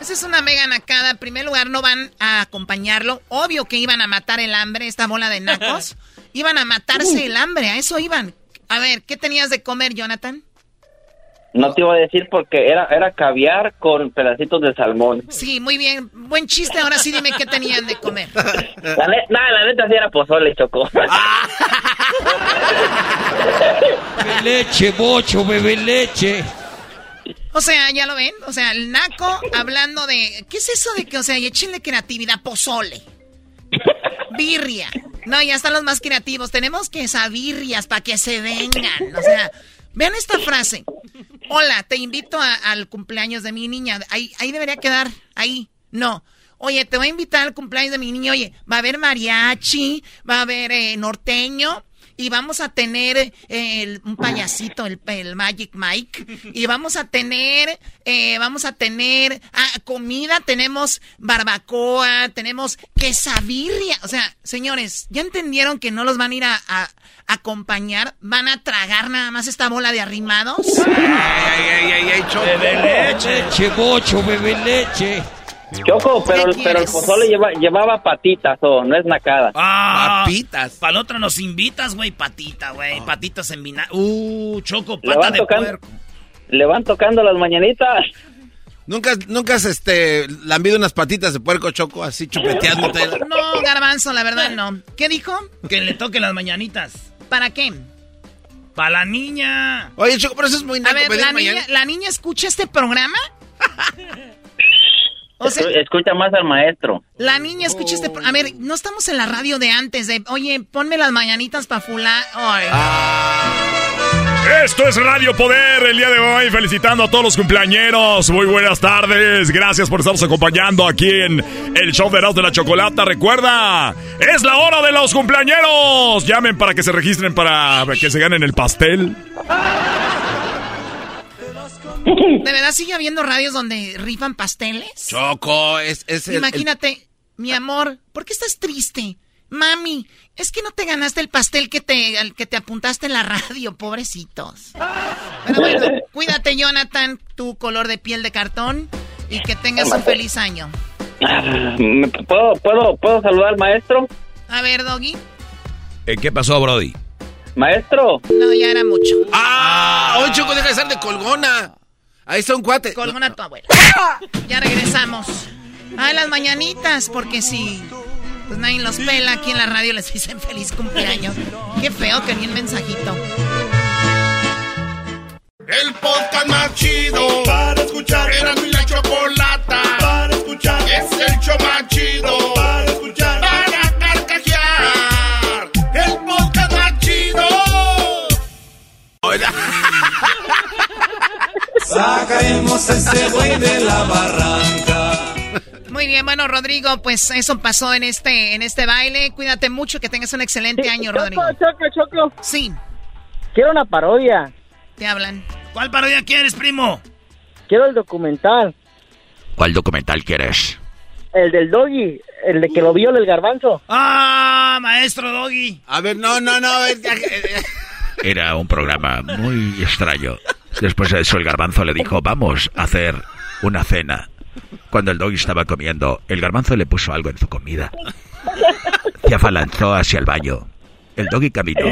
Esa es una mega nacada. En primer lugar, no van a acompañarlo. Obvio que iban a matar el hambre, esta bola de nacos. (laughs) Iban a matarse el hambre, a eso iban. A ver, ¿qué tenías de comer, Jonathan? No te iba a decir porque era, era caviar con pedacitos de salmón. Sí, muy bien. Buen chiste. Ahora sí dime qué tenían de comer. La, ne- nah, la neta sí era pozole, Choco. Bebe (laughs) leche, bocho, bebe leche. O sea, ya lo ven. O sea, el naco hablando de. ¿Qué es eso de que, o sea, y échenle creatividad? Pozole. Birria. No, ya están los más creativos. Tenemos que esas birrias para que se vengan. O sea, vean esta frase. Hola, te invito al cumpleaños de mi niña. Ahí, ahí debería quedar, ahí. No. Oye, te voy a invitar al cumpleaños de mi niña. Oye, va a haber mariachi, va a haber eh, norteño, y vamos a tener eh, un payasito, el, Magic Mike, y vamos a tener, eh, vamos a tener ah, comida, tenemos barbacoa, tenemos quesabirria, o sea, señores, ¿ya entendieron que no los van a ir a, acompañar? ¿Van a tragar nada más esta bola de arrimados? Ay, ay, ay, ay, Bebe leche, bocho, bebe leche. Choco, pero, pero el pozole llevaba patitas, o no es nacada. Ah, patitas. Para la otra nos invitas, güey, patita, güey. Patitas en vinagre. Uh, Choco, pata de puerco. Le van tocando las mañanitas. ¿Nunca, nunca has este, lambido unas patitas de puerco, Choco, así chupeteándote? (laughs) No, garbanzo, la verdad no. ¿Qué dijo? Que le toque las mañanitas. ¿Para qué? Para la niña. Oye, Choco, pero eso es muy naco. A ver, la niña, ¿la niña escucha este programa? (laughs) escucha más al maestro. La niña escucha este... A ver, no estamos en la radio de antes de... Oye, ponme las mañanitas para fular. Esto es Radio Poder el día de hoy, felicitando a todos los cumpleañeros. Muy buenas tardes, gracias por estarnos acompañando aquí en el show de de la Chocolata. Recuerda, es la hora de los cumpleañeros. Llamen para que se registren para que se ganen el pastel. (laughs) ¿De verdad sigue habiendo radios donde rifan pasteles? Choco, es... es Imagínate, mi amor, ¿por qué estás triste? Mami, es que no te ganaste el pastel que te, que te apuntaste en la radio, pobrecitos. Pero bueno, (laughs) cuídate, Jonathan, tu color de piel de cartón, y que tengas un feliz año. ¿Puedo, puedo, ¿Puedo saludar al maestro? A ver, Doggy. Eh, ¿Qué pasó, Brody? Maestro. No, ya era mucho. ¡Ah! Hoy Choco deja de ser de colgona. Ahí está un cuate. Colgona tu abuela. Ya regresamos. A las mañanitas, porque si pues nadie los pela aquí en la radio, les dicen feliz cumpleaños. Qué feo que ni el mensajito. El podcast más chido para escuchar. Era mi la chocolata para escuchar. Es el show más chido Sacaremos a ese güey de la barranca. Muy bien, bueno, Rodrigo, pues eso pasó en este, en este baile. Cuídate mucho, que tengas un excelente año, Rodrigo. Choco, choco. Sí. Quiero una parodia. Te hablan. ¿Cuál parodia quieres, primo? Quiero el documental. ¿Cuál documental quieres? El del doggy, el de que lo vio el garbanzo. ¡Ah, maestro doggy! A ver, no, no, no. Era un programa muy extraño. Después de eso el garbanzo le dijo, vamos a hacer una cena. Cuando el doggy estaba comiendo, el garbanzo le puso algo en su comida. Se afalanzó hacia el baño. El doggy caminó.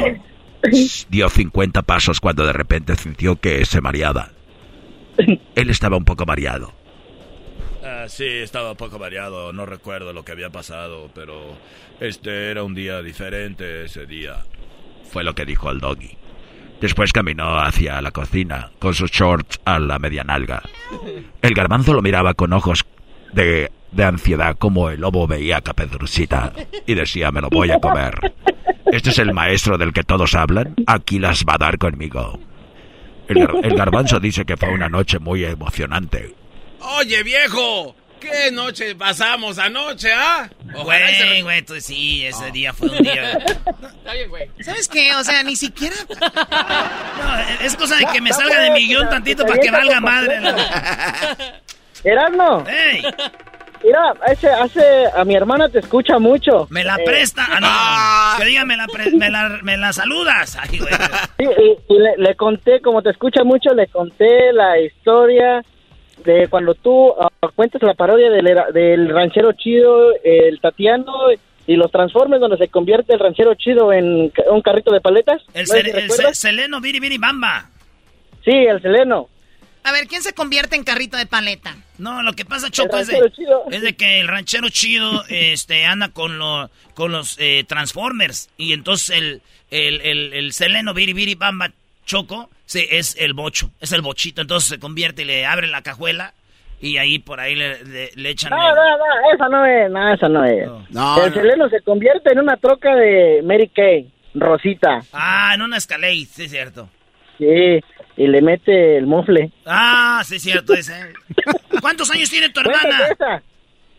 Dio 50 pasos cuando de repente sintió que se mareaba. Él estaba un poco mareado. Ah, sí, estaba un poco mareado. No recuerdo lo que había pasado, pero este era un día diferente ese día. Fue lo que dijo el doggy. Después caminó hacia la cocina, con sus shorts a la media nalga. El garbanzo lo miraba con ojos de, de ansiedad como el lobo veía a Caperucita y decía, me lo voy a comer. ¿Este es el maestro del que todos hablan? Aquí las va a dar conmigo. El garbanzo dice que fue una noche muy emocionante. Oye, viejo, ¿Qué noche pasamos anoche, ah? Güey, güey, tú sí, ese día fue un día. (laughs) Está bien, güey. ¿Sabes qué? O sea, ni siquiera. No, es cosa de que me salga de mi guion tantito para que valga madre. (laughs) Erasmo. ¡Ey! Mira, hace, hace, a mi hermana te escucha mucho. Me la presta. Ah, no. Ah. Que diga, me la, me la, me la saludas. Ay, güey. Sí, y, y le, le, conté, como te escucha mucho, le conté la historia de cuando tú uh, cuentas la parodia del, del ranchero chido, el Tatiano y los transformes donde se convierte el ranchero chido en un carrito de paletas. El, Seleno Biri Bamba. Sí, el Seleno. A ver, ¿quién se convierte en carrito de paleta? No, lo que pasa, Choco, es de, es de, que el ranchero chido este, anda con, lo, con los eh, Transformers. Y entonces el, el, el, el Seleno Biri Bamba Choco Sí, es el bocho, es el bochito. Entonces se convierte y le abre la cajuela y ahí por ahí le, le, echan. No, no, no, esa no es, no, esa no es. No, el seleno se convierte en una troca de Mary Kay, Rosita. Ah, en una Escalade, sí es cierto. Sí, y le mete el mofle. Ah, sí, cierto ese. (laughs) ¿Cuántos años tiene tu hermana?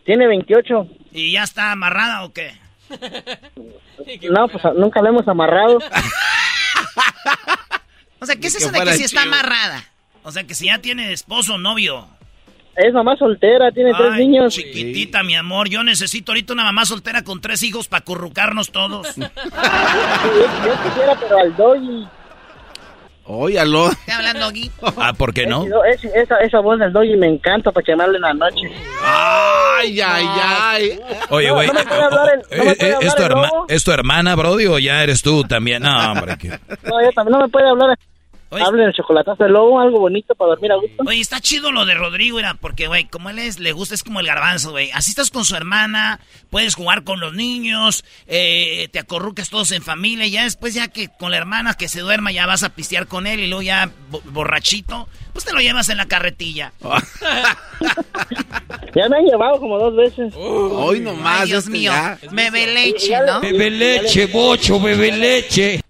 Tiene 28. ¿Y ya está amarrada o qué? No, pues nunca la hemos amarrado. (laughs) o sea, ¿qué es eso de que si está amarrada? O sea, que si ya tiene esposo o novio. Es mamá soltera, tiene tres niños. Chiquitita, mi amor. Yo necesito ahorita una mamá soltera con tres hijos para currucarnos todos. (laughs) yo quisiera, pero al doggy. Óyalo. ¿Está hablando Doggy? (laughs) Ah, ¿por qué no? esa, esa voz del doggy me encanta para llamarle en la noche. Ay, ay, ay. Oye, güey. ¿Es tu hermana, Brody, o ya eres tú también? No, hombre. No, ella también no me puede hablar. Hable el chocolatazo de lobo, algo bonito para dormir a gusto. Oye, está chido lo de Rodrigo, era porque, güey, como él es, le gusta, es como el garbanzo, güey. Así estás con su hermana, puedes jugar con los niños, eh, te acorrucas todos en familia, y ya después, ya que con la hermana que se duerma, ya vas a pistear con él, y luego ya borrachito, pues te lo llevas en la carretilla. (laughs) ya me han llevado como dos veces. Hoy nomás. Dios mío, bebe leche, ¿no? Bebe leche, bocho, bebe leche.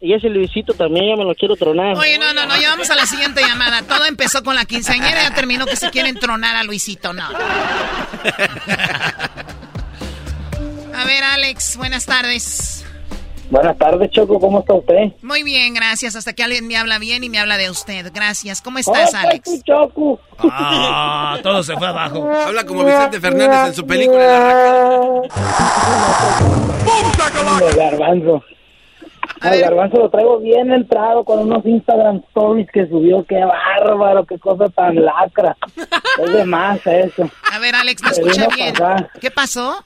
Y ese Luisito también ya me lo quiero tronar. Oye, no, no, no, ya vamos a la siguiente llamada. Todo empezó con la quinceañera y ya terminó que se quieren tronar a Luisito, no. A ver, Alex, buenas tardes. Buenas tardes, Choco, ¿cómo está usted? Muy bien, gracias. Hasta que alguien me habla bien y me habla de usted. Gracias. ¿Cómo estás, Alex? Choco? Ah, todo se fue abajo. Habla como Vicente Fernández en su película. ¡Punta, Al garbanzo lo traigo bien entrado con unos Instagram stories que subió. Qué bárbaro, qué cosa tan lacra. es de más eso. A ver, Alex, me escucha bien. ¿Qué pasó?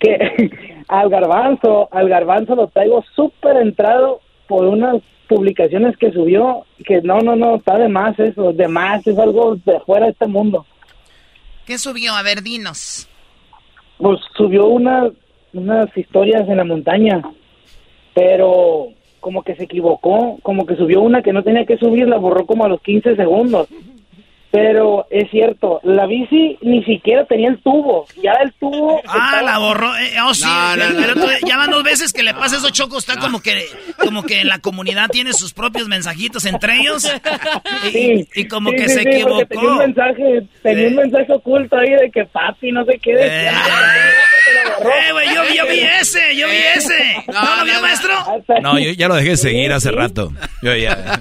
Que (laughs) al garbanzo, al garbanzo lo traigo súper entrado por unas publicaciones que subió. Que no, no, no, está de más eso, de más, es algo de fuera de este mundo. ¿Qué subió? A ver, dinos. Pues subió unas, unas historias en la montaña pero como que se equivocó, como que subió una que no tenía que subir, la borró como a los 15 segundos. Pero es cierto, la bici ni siquiera tenía el tubo. Ya el tubo. Ah, la borró. Eh, oh, sí. pero ya van dos veces que le pasa eso, Choco. Está como que como que en la comunidad tiene sus propios mensajitos entre ellos. Y, como que se equivocó. Tenía un mensaje, tenía un mensaje oculto ahí de que papi, no sé qué. Eh, eh güey, yo, yo, vi ese, yo vi ese. (laughs) ¿No, lo vio, maestro? No, yo ya lo dejé seguir hace rato. Yo ya,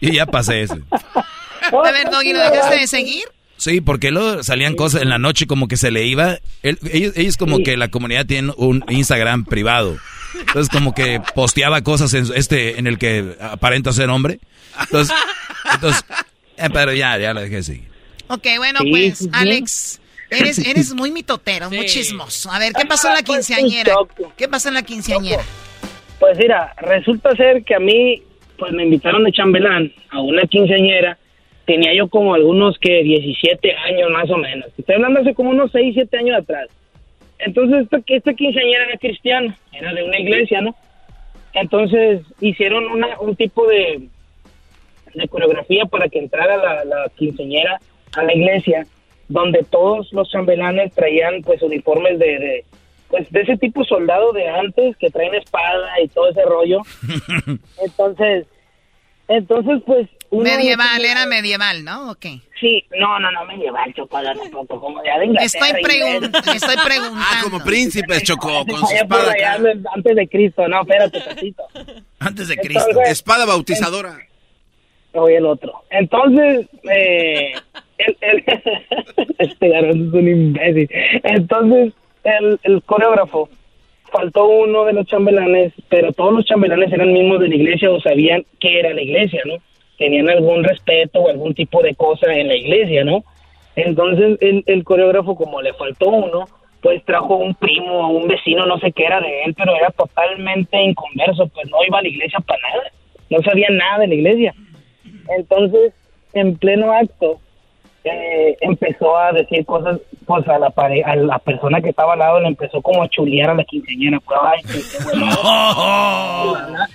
yo ya pasé eso. A ver, Doggy, ¿lo dejaste de seguir? Sí, porque luego salían cosas en la noche como que se le iba. ellos, como que la comunidad tiene un Instagram privado. Entonces como que posteaba cosas en este en el que aparenta ser hombre. Entonces, entonces eh, pero ya, ya lo dejé de seguir. Ok, bueno, pues, Alex, eres, eres muy mitotero, muy chismoso. A ver, ¿qué pasó en la quinceañera? ¿Qué pasó en la quinceañera? Pues mira, resulta ser que a mí, pues me invitaron de chambelán a una quinceañera tenía yo como algunos que 17 años más o menos. Estoy hablando hace como unos 6, 7 años atrás. Entonces, esta, esta quinceañera era cristiana, era de una iglesia, ¿no? Entonces, hicieron una, un tipo de, de coreografía para que entrara la, la quinceañera a la iglesia, donde todos los chambelanes traían, pues, uniformes de, de pues de ese tipo soldado de antes que traen espada y todo ese rollo. (laughs) Entonces, entonces pues medieval, era medieval, ¿no? ¿O Sí, no, no, no, medieval, chocolate tampoco, como de Inglaterra. Estoy, (laughs) estoy preguntando. Ah, como príncipe, Chocó, con su espada. Antes de Cristo, no, espérate, tantito. Antes de Cristo. espada bautizadora. Oye, el otro. Entonces, eh, el, (laughs) este garbanzo es un imbécil. Entonces, el, el coreógrafo faltó uno de los chambelanes, pero todos los chambelanes eran mismos de la iglesia o sabían qué era la iglesia, ¿no? tenían algún respeto o algún tipo de cosa en la iglesia, ¿no? Entonces el, el coreógrafo, como le faltó uno, pues trajo un primo o un vecino, no sé qué era de él, pero era totalmente inconverso, pues no iba a la iglesia para nada, no sabía nada de la iglesia. Entonces, en pleno acto, eh, empezó a decir cosas, pues a la a la persona que estaba al lado le empezó como a chulear a la quinceañera, pues, ay, qué, bueno. (laughs)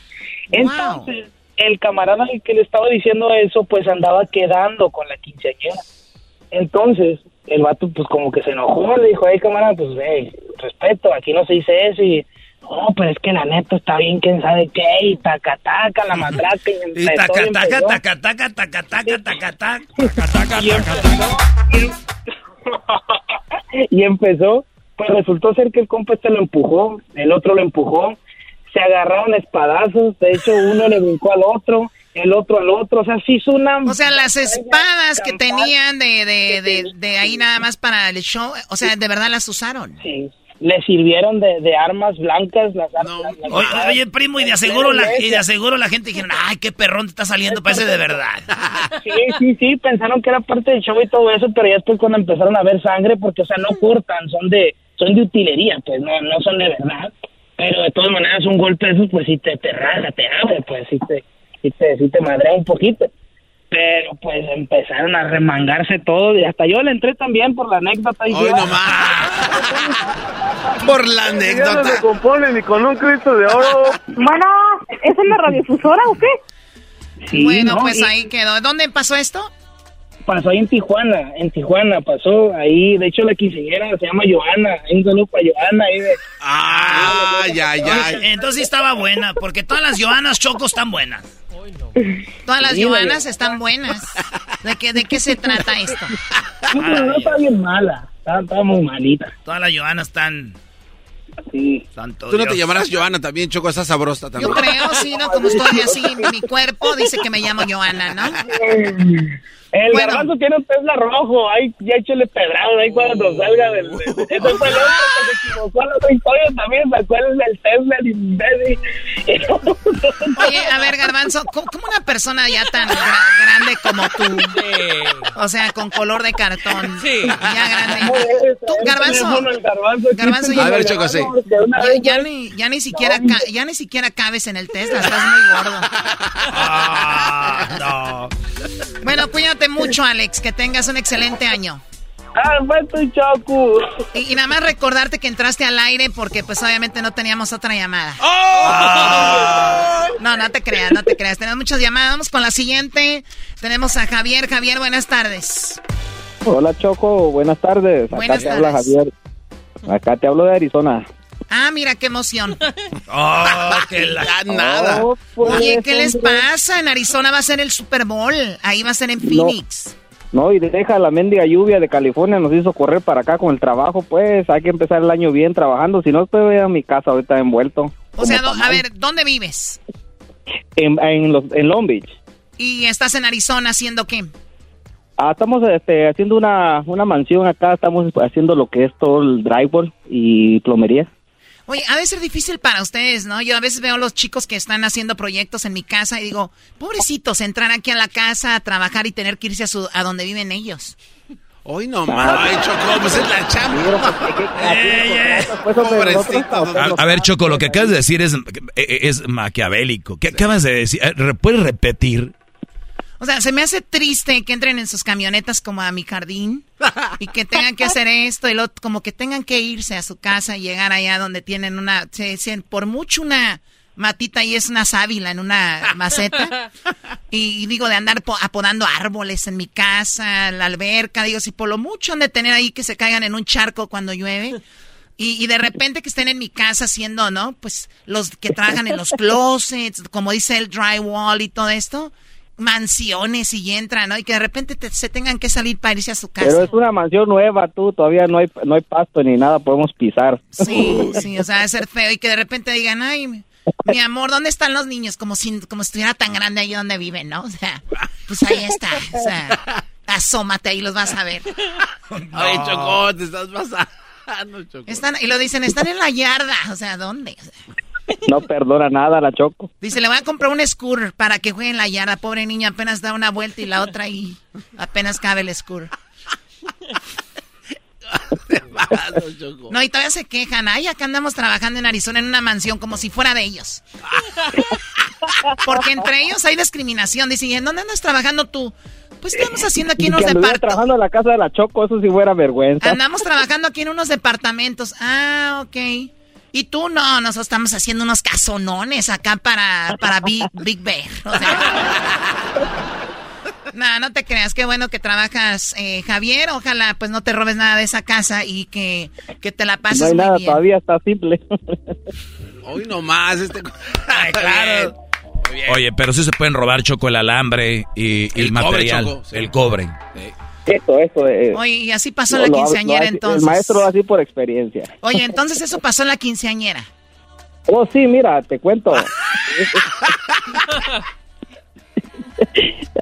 Entonces, el camarada que le estaba diciendo eso, pues andaba quedando con la quinceañera. Entonces, el vato, pues como que se enojó, le dijo, ay, camarada, pues, hey, respeto, aquí no se dice eso, y No, pero es que la neta está bien, quién sabe qué, y taca, taca, la matraca, y (laughs) Y empezó, taca, y empezó. Y pues resultó ser que el compa este lo empujó, el otro lo empujó, se agarraron espadazos, de hecho uno le brincó al otro, el otro al otro, o sea, sí hizo una... O sea, las espadas que tenían de, de, de, de ahí nada más para el show, o sea, de verdad las usaron. Sí. Le sirvieron de, de armas blancas las armas. las- Oye, oye, primo, y de aseguro la, y de aseguro la gente dijeron, ay, qué perrón te está saliendo, parece de verdad. Sí, sí, sí, pensaron que era parte del show y todo eso, pero ya después cuando empezaron a ver sangre, porque, o sea, no cortan, son de son de utilería, pues, no no son de verdad. Pero de todas maneras, un golpe de esos, pues, sí te, te raja, te abre, pues, sí te, sí te, sí te madrea un poquito. Pero, pues, empezaron a remangarse todo y hasta yo le entré también por la anécdota. Y Hoy sí, Por la anécdota. no se compone ni con un Cristo de oro. Bueno, ¿es en la radiofusora o qué? Sí, bueno, no, pues y- ahí quedó. ¿Dónde pasó esto? Pasó ahí en Tijuana, en Tijuana pasó ahí, de hecho la quinceañera se llama Joana, un saludo para Joana ahí de... Ah, ya, ya. Entonces estaba buena, porque todas las Joanas Chocos están buenas. (laughs) Todas las Sí, Joanas están buenas. ¿De qué, ¿De qué se trata esto? No, pero no está bien mala, está, está muy malita. Todas las Joanas están... Sí. Santo Tú no te llamarás Joana también, Choco, estás sabrosa también. Yo creo, sí, ¿no? Como estoy así, mi cuerpo dice que me llamo Joana, ¿no? (laughs) El Bueno. garbanzo tiene un Tesla rojo, ahí ya échale pedrado ahí cuando salga del... Ese fue el otro que se equivocó en la otra historia también, sacó el del Tesla, el imbécil. Oye, a ver, Garbanzo, ¿cómo, una persona ya tan gra- grande como tú? O sea, con color de cartón. Ya grande. Tú, Garbanzo. Garbanzo, ya, A ver, Choco, sí. ya, ya ni, ya ni siquiera ya ni siquiera cabes en el Tesla, estás muy gordo. Ah, Bueno, cuídate mucho, Alex, que tengas un excelente año. Ah, fue tu Choco. Y, y nada más recordarte que entraste al aire porque pues obviamente no teníamos otra llamada. No, no te creas, no te creas. Tenemos muchas llamadas. Vamos con la siguiente. Tenemos a Javier. Javier, buenas tardes. Hola Choco, buenas tardes. Acá Buenas te habla. Javier. Acá te hablo de Arizona. Ah, mira qué emoción. (laughs) Oh, que la... nada. Oh, pues, Oye, ¿qué les pasa? En Arizona va a ser el Super Bowl. Ahí va a ser en Phoenix. No, y deja la mendiga lluvia de California, nos hizo correr para acá con el trabajo, pues hay que empezar el año bien trabajando, si no estoy en mi casa ahorita envuelto. O sea, a ver, ¿dónde vives? En, en, los, en Long Beach. ¿Y estás en Arizona haciendo qué? Ah, estamos este, haciendo una, una mansión acá, estamos haciendo lo que es todo el drywall y plomería. Oye, ha de ser difícil para ustedes, ¿no? Yo a veces veo a los chicos que están haciendo proyectos en mi casa y digo, pobrecitos, entrar aquí a la casa a trabajar y tener que irse a, su, a donde viven ellos. Hoy no más. Ay, Choco, pues es la chamba. Pues, A, a ver, Choco, lo que acabas de decir es, es maquiavélico. ¿Qué acabas de decir? Eh, ¿Puedes repetir? O sea, se me hace triste que entren en sus camionetas como a mi jardín y que tengan que hacer esto y lo, como que tengan que irse a su casa y llegar allá donde tienen una, se- se- por mucho una matita y es una sábila en una maceta. (laughs) Y, y digo, de andar po- apodando árboles en mi casa, la alberca, digo, si por lo mucho han de tener ahí que se caigan en un charco cuando llueve. Y, y de repente que estén en mi casa haciendo, ¿no? Pues los que trabajan en los closets, como dice el drywall y todo esto, mansiones y entran, ¿no? Y que de repente te- se tengan que salir para irse a su casa. Pero es una mansión nueva, tú, todavía no hay, no hay pasto ni nada, podemos pisar. Sí, sí, o sea, debe ser feo y que de repente digan, ay, mi- amor, ¿dónde están los niños? Como si, como si estuviera tan grande ahí donde viven, ¿no? O sea, pues ahí está, o sea, asómate ahí, los vas a ver. Ay, Choco, te estás pasando, Choco. Están, y lo dicen, están en la yarda, o sea, ¿dónde? O sea, No perdona nada la Choco. dice, le voy a comprar un scooter para que juegue en la yarda, pobre niña, apenas da una vuelta y la otra y apenas cabe el scooter. No, y todavía se quejan. Ay, acá andamos trabajando en Arizona en una mansión como si fuera de ellos. Porque entre ellos hay discriminación. Dicen, ¿y en dónde andas trabajando tú? Pues estamos haciendo aquí en unos departamentos. trabajando en la casa de la Choco, eso sí fuera vergüenza. Andamos trabajando aquí en unos departamentos. Ah, ok. Y tú no, nosotros estamos haciendo unos casonones acá para, para Big, Big Bear. O sea. (laughs) No, No, te creas, qué bueno que trabajas, eh, Javier. Ojalá pues no te robes nada de esa casa y que, que te la pases No hay muy nada, bien. todavía está simple. Hoy nomás este. (laughs) Ay, claro. Oye, pero sí se pueden robar choco el alambre y, y El cobre, material, Choco, sí. el cobre. Eso, eso. eh, Oye, y así pasó la quinceañera entonces. El maestro así por experiencia. Oye, entonces eso pasó en la quinceañera. Oh, sí, mira, te cuento. (laughs)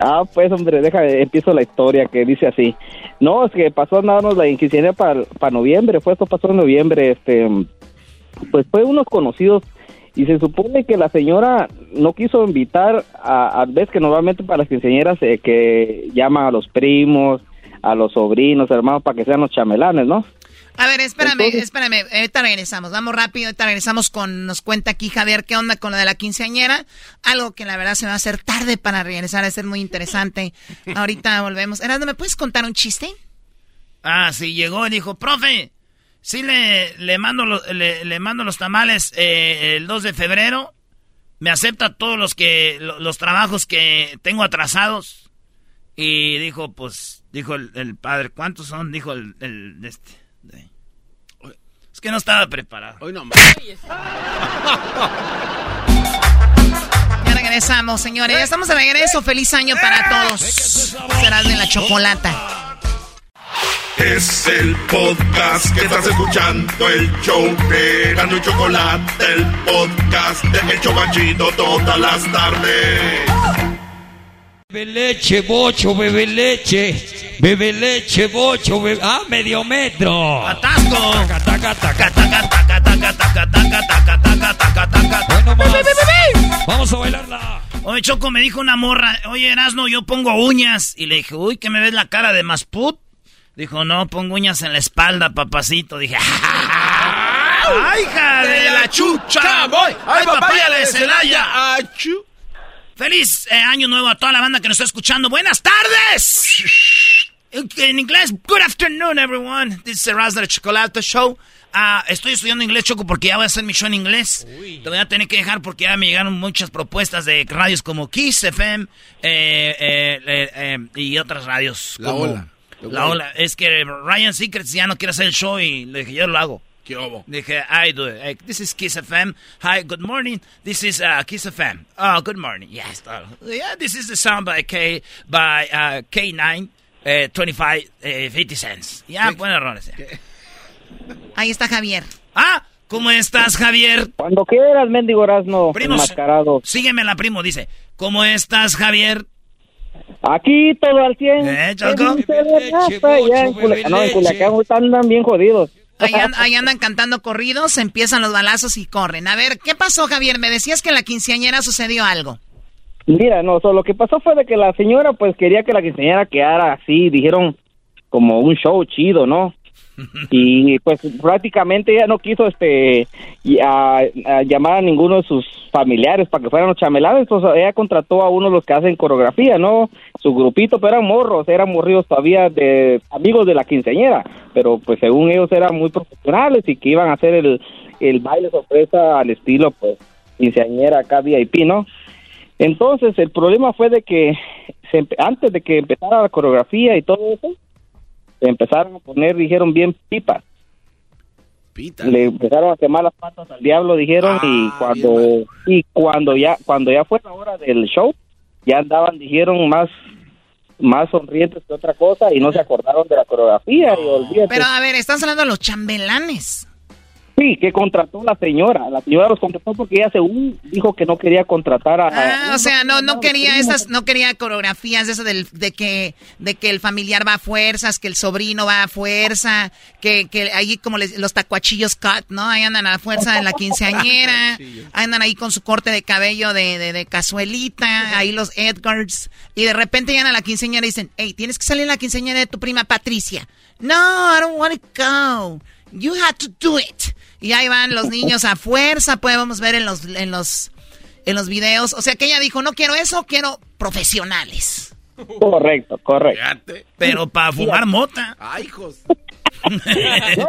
ah, pues, hombre, deja, empiezo la historia que dice así. No, es que pasó a darnos la quinceañera para noviembre, fue esto pasó en noviembre, este, pues fue unos conocidos y se supone que la señora no quiso invitar a, a ves que normalmente para las quinceañeras eh, que llaman a los primos, a los sobrinos, hermanos, para que sean los chamelanes, ¿no? A ver, espérame, Entonces- espérame, ahorita regresamos, vamos rápido, ahorita regresamos con, nos cuenta aquí Javier qué onda con lo de la quinceañera, algo que la verdad se va a hacer tarde para regresar, a ser muy interesante. Ahorita volvemos. Erasmo, ¿me puedes contar un chiste? Ah, sí, llegó y dijo, profe, sí le, le, mando, los, le, le mando los tamales eh, el 2 de febrero. Me acepta todos los que lo- los trabajos que tengo atrasados. Y dijo, pues, dijo el, el padre, ¿cuántos son? Dijo el, el de este. de- Es que no estaba preparado. Hoy no Ya regresamos, señores, ya estamos de regreso, feliz año para todos. Serás de la chocolata. Es el podcast que estás escuchando, el show de Gano y Chocolate, el podcast de El Chobachito todas las tardes. Bebe leche, bocho, bebe leche. Bebe leche, bocho, bebe... Ah, medio metro. ¡Atasco! Vamos a bailarla. Oye, Choco, me dijo una morra, oye, Erasno, yo pongo uñas. Y le dije, uy, ¿que me ves la cara de Masput? Dijo, no, pongo uñas en la espalda, papacito. Dije, ¡ay, hija de la chucha! voy! ¡Ay, papaya de Celaya! ¡Feliz eh, año nuevo a toda la banda que nos está escuchando! ¡Buenas tardes! En, inglés, good afternoon, everyone. This is Erasmo de Chocolate Show. Ah, estoy estudiando inglés, Choco, porque ya voy a hacer mi show en inglés. Te voy a tener que dejar porque ya me llegaron muchas propuestas de radios como Kiss FM eh, eh, eh, eh, y otras radios. La como- Ola. La Ola. Es que Ryan Secrets ya no quiere hacer el show y le dije, yo lo hago. ¿Qué hubo? Dije, I do it. Eh, This is Kiss FM. Hi, good morning. This is uh, Kiss FM. Oh, good morning. Yes. uh, yeah, this is the sound by K by uh, K9 eh, 25 eh, 50 cents. Ya, buen errores. Ahí está Javier. Ah, ¿cómo estás, Javier? Cuando quieras, mendigo Erasmo, Primos. enmascarado. Sígueme la primo, dice. ¿Cómo estás, Javier? Aquí todo al 100. ¿Eh, Choco? ¿Qué dice de raza? Ya en Culiacán- no, en Culiacán andan bien jodidos. Ahí, an- ahí andan cantando corridos, empiezan los balazos y corren. A ver, ¿qué pasó, Javier? Me decías que en la quinceañera sucedió algo. Mira, no, so, lo que pasó fue de que la señora pues quería que la quinceañera quedara así, dijeron como un show chido, ¿no? Y pues prácticamente ella no quiso este a, llamar a ninguno de sus familiares para que fueran los chamelanes, entonces ella contrató a uno de los que hacen coreografía, ¿no? Su grupito, pero eran morros, eran morridos todavía de amigos de la quinceañera, pero pues según ellos eran muy profesionales y que iban a hacer el, el baile sorpresa al estilo pues quinceañera acá VIP, ¿no? Entonces, el problema fue de que se antes de que empezara la coreografía y todo eso, se empezaron a poner, dijeron, bien pipas. Le empezaron a quemar las patas al diablo, dijeron, y cuando y cuando ya cuando ya fue la hora del show, ya andaban, dijeron, más más sonrientes que otra cosa y no se acordaron de la coreografía y. Pero a ver, estás hablando de los chambelanes. Sí, que contrató la señora. La señora los contrató porque ella según dijo que no quería contratar a... Ah, o sea, no, no quería esas, no quería coreografías de eso del, de que, de que el familiar va a fuerzas, que el sobrino va a fuerza, que, que ahí como les- los tacuachillos cut, ¿no? Ahí andan a la fuerza en la quinceañera, (laughs) andan ahí con su corte de cabello de, de, de cazuelita, ahí los Edgars, y de repente llegan a la quinceañera y dicen, hey, tienes que salir en la quinceañera de tu prima Patricia. No, I don't want to go. You had to do it. Y ahí van los niños a fuerza, podemos ver en los, en los, en los videos. O sea que ella dijo, no quiero eso, quiero profesionales. Correcto, correcto. Pero para fumar mota. Ay, hijos. (laughs) No,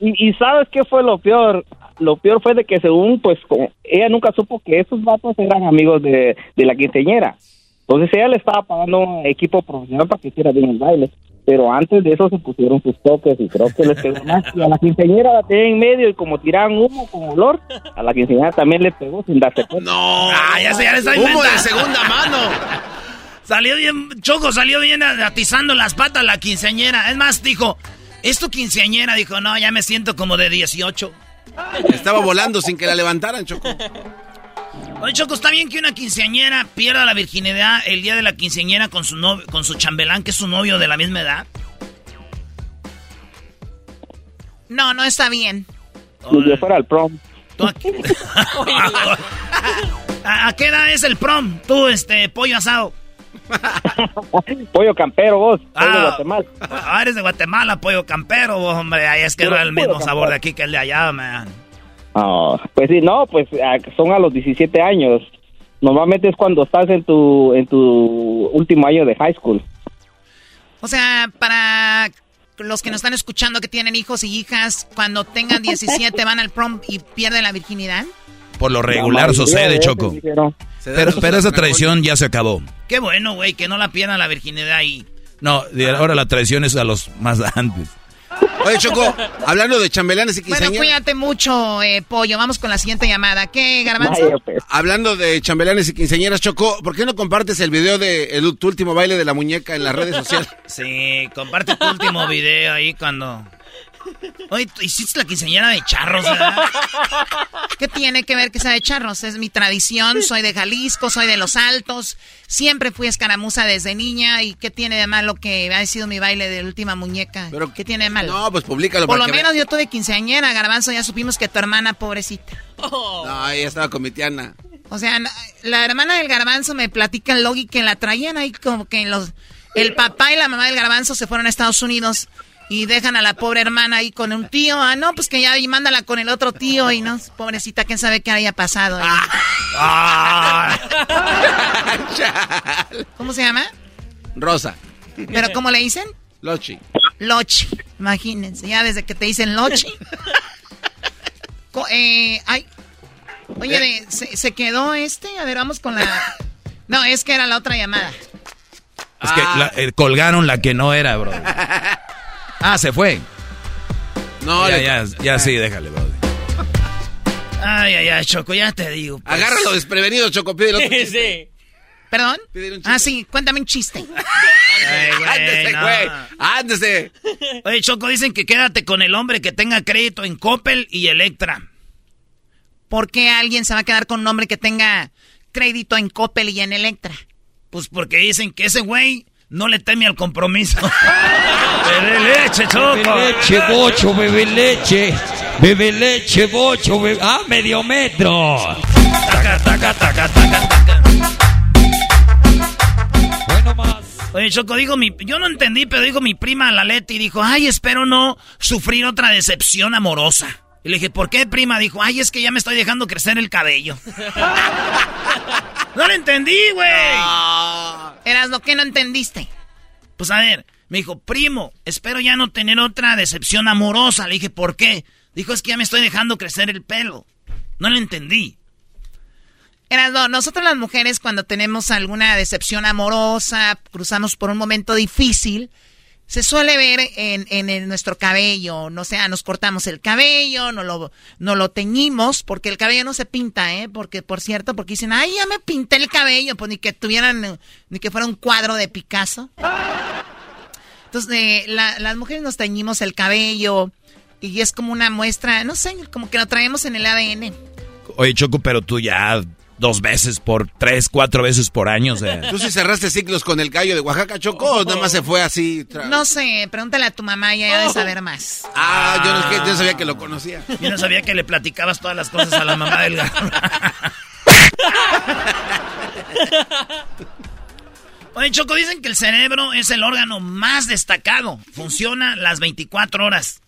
y, sabes qué fue lo peor lo peor fue de que según pues como ella nunca supo que esos vatos eran amigos de, de la quinceañera Entonces ella le estaba pagando un equipo profesional para que hiciera bien el baile. Pero antes de eso se pusieron sus toques y creo que les pegó más. Y a la quinceañera la tenía en medio y como tiraban humo con olor, a la quinceañera también le pegó sin darse cuenta. No, Ah, ya sé, ya le está humo de segunda mano. (laughs) Salió bien, Choco salió bien atizando las patas la quinceañera. Es más, dijo, ¿es tu quinceañera? Dijo, no, ya me siento como de 18. Estaba volando sin que la levantaran, Choco. Oye, Choco, ¿está bien que una quinceañera pierda la virginidad el día de la quinceañera con su, novio, con su chambelán, que es su novio de la misma edad? No, no está bien. Y yo fuera al prom. (laughs) ¿A, a qué edad es el prom? Tú, este, pollo asado. (laughs) Pollo campero, vos. Soy de Ah, Guatemala. ah, eres de Guatemala, pollo campero, vos, hombre. Ay, es que no es el mismo sabor de aquí que el de allá, man. Ah, pues sí, no, pues ah, son a los 17 años. Normalmente es cuando estás en tu en tu último año de high school. O sea, para los que nos están escuchando que tienen hijos y hijas, cuando tengan 17 van al prom y pierden la virginidad. Por lo regular sucede, de Choco. Pero, pero esa tradición ya se acabó. Qué bueno, güey, que no la pierdan la virginidad ahí. No, de ahora la tradición es a los más antes. Oye, Choco, hablando de chambelanes y Bueno, quinceañeras. cuídate mucho, eh, Pollo. Vamos con la siguiente llamada. ¿Qué, Garbanzo? Vaya, pues. Hablando de chambelanes y quinceañeras, Choco, ¿por qué no compartes el video de el- tu último baile de la muñeca en las redes sociales? Sí, comparte tu último video ahí cuando... Oye, ¿tú hiciste la quinceañera de charros, ¿verdad? (laughs) ¿Qué tiene que ver que sea de charros? Es mi tradición, soy de Jalisco, soy de Los Altos, siempre fui escaramuza desde niña y ¿qué tiene de malo que haya sido mi baile de última muñeca? ¿Qué tiene de malo? No, pues públicalo. Por lo menos yo tuve quinceañera, Garbanzo, ya supimos que tu hermana, pobrecita. vea- No, ella estaba con mi tiana. O sea, la hermana del Garbanzo me platica el logi que la traían ahí como que los... El papá y la mamá del Garbanzo se fueron a Estados Unidos y dejan a la pobre hermana ahí con un tío. Ah, no, pues que ya y mándala con el otro tío y no, pobrecita, quién sabe qué haya pasado. ahí. ¿Cómo se llama? Rosa. ¿Pero cómo le dicen? Lochi. Lochi. Imagínense, ya desde que te dicen Lochi. Eh, ay. Oye, de- ¿se, se quedó este? A ver, vamos con la... No, es que era la otra llamada. Es que la- eh, colgaron la que no era, bro. (laughs) Ah, se fue. No, ya, le- ya, ya sí, déjale, bro. Ay, ay, ay, Choco, ya te digo. pues. Agárralo desprevenido, Choco, pídele otro (laughs) chiste. ¿Perdón? Un Ah, sí, cuéntame un chiste. (laughs) Ay, güey, Ándese, no. güey. Ándese. Oye, Choco, dicen que quédate con el hombre que tenga crédito en Coppel y Electra. ¿Por qué alguien se va a quedar con un hombre que tenga crédito en Coppel y en Electra? Pues porque dicen que ese güey no le teme al compromiso. (laughs) Bebe leche, Choco. Bebe leche, bocho, bebe leche. Bebe leche, bocho, bebe... Ah, medio metro. Taca, taca, taca, taca, taca. Oye, Choco, digo mi... Yo no entendí, pero dijo mi prima la Leti, dijo, ay, espero no sufrir otra decepción amorosa. Y le dije, ¿por qué, prima? Dijo, ay, es que ya me estoy dejando crecer el cabello. (laughs) no lo entendí, güey. Eras lo que no entendiste. Pues a ver, me dijo, primo, espero ya no tener otra decepción amorosa. Le dije, ¿por qué? Dijo, es que ya me estoy dejando crecer el pelo. No lo entendí. Erasno, nosotros las mujeres cuando tenemos alguna decepción amorosa, cruzamos por un momento difícil, se suele ver en, en- nuestro cabello, no sea, nos cortamos el cabello, no lo, no lo teñimos, porque el cabello no se pinta, ¿eh? Porque, por cierto, porque dicen, ay, ya me pinté el cabello, pues ni que tuvieran, ni que fuera un cuadro de Picasso. Entonces, eh, la- las mujeres nos teñimos el cabello y es como una muestra, no sé, como que lo traemos en el ADN. Oye, Choco, pero tú ya dos veces por tres, cuatro veces por año, o sea. (laughs) ¿Tú sí cerraste ciclos con el gallo de Oaxaca, Choco? ¿O nada más se fue así? No sé, pregúntale a tu mamá, ella debe saber más. Ah, yo no, yo no sabía que lo conocía. Yo no sabía que le platicabas todas las cosas a la mamá del gato. (laughs) Oye, Choco, dicen que el cerebro es el órgano más destacado. Funciona las 24 horas.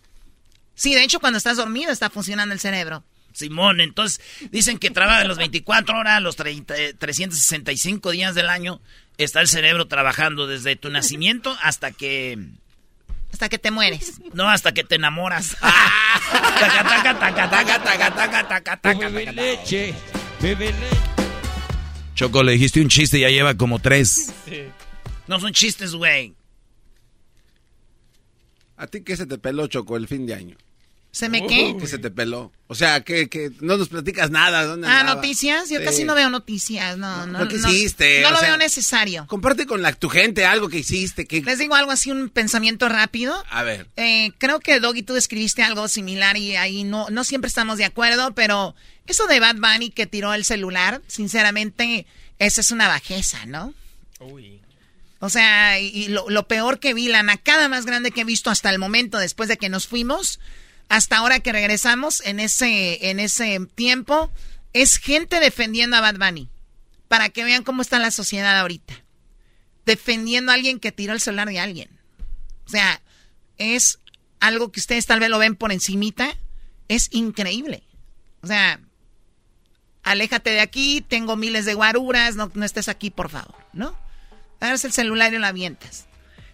Sí, de hecho, cuando estás dormido está funcionando el cerebro. Simón, entonces dicen que trabaja las 24 horas, los 30, eh, 365 días del año. Está el cerebro trabajando desde tu nacimiento hasta que... Hasta que te mueres. No, hasta que te enamoras. (laughs) Taca, taca, taca, taca, taca, taca, taca, taca, Bebe taca. leche, bebe leche. Choco, le dijiste un chiste y ya lleva como tres. No son chistes, güey. ¿A ti qué se te peló, Choco, el fin de año? ¿Se me qué? Que se te peló. O sea, que, que no nos platicas nada. ¿Dónde ah, andaba? noticias. Yo Sí. casi no veo noticias. No, no. ¿Lo que no, hiciste? No lo sea, veo necesario. Comparte con la, tu gente algo que hiciste. Que... Les digo algo así, un pensamiento rápido. A ver. Eh, creo que Doggy tú describiste algo similar y ahí no, no siempre estamos de acuerdo, pero eso de Bad Bunny que tiró el celular, sinceramente, esa es una bajeza, ¿no? O sea, y, y lo, lo peor que vi, la nacada más grande que he visto hasta el momento, después de que nos fuimos, hasta ahora que regresamos, en ese, en ese tiempo, es gente defendiendo a Bad Bunny. Para que vean cómo está la sociedad ahorita. Defendiendo a alguien que tiró el celular de alguien. O sea, es algo que ustedes tal vez lo ven por encimita. Es increíble. O sea, aléjate de aquí, tengo miles de guaruras, no, no estés aquí, por favor, ¿no? Agarras el celular y lo avientas.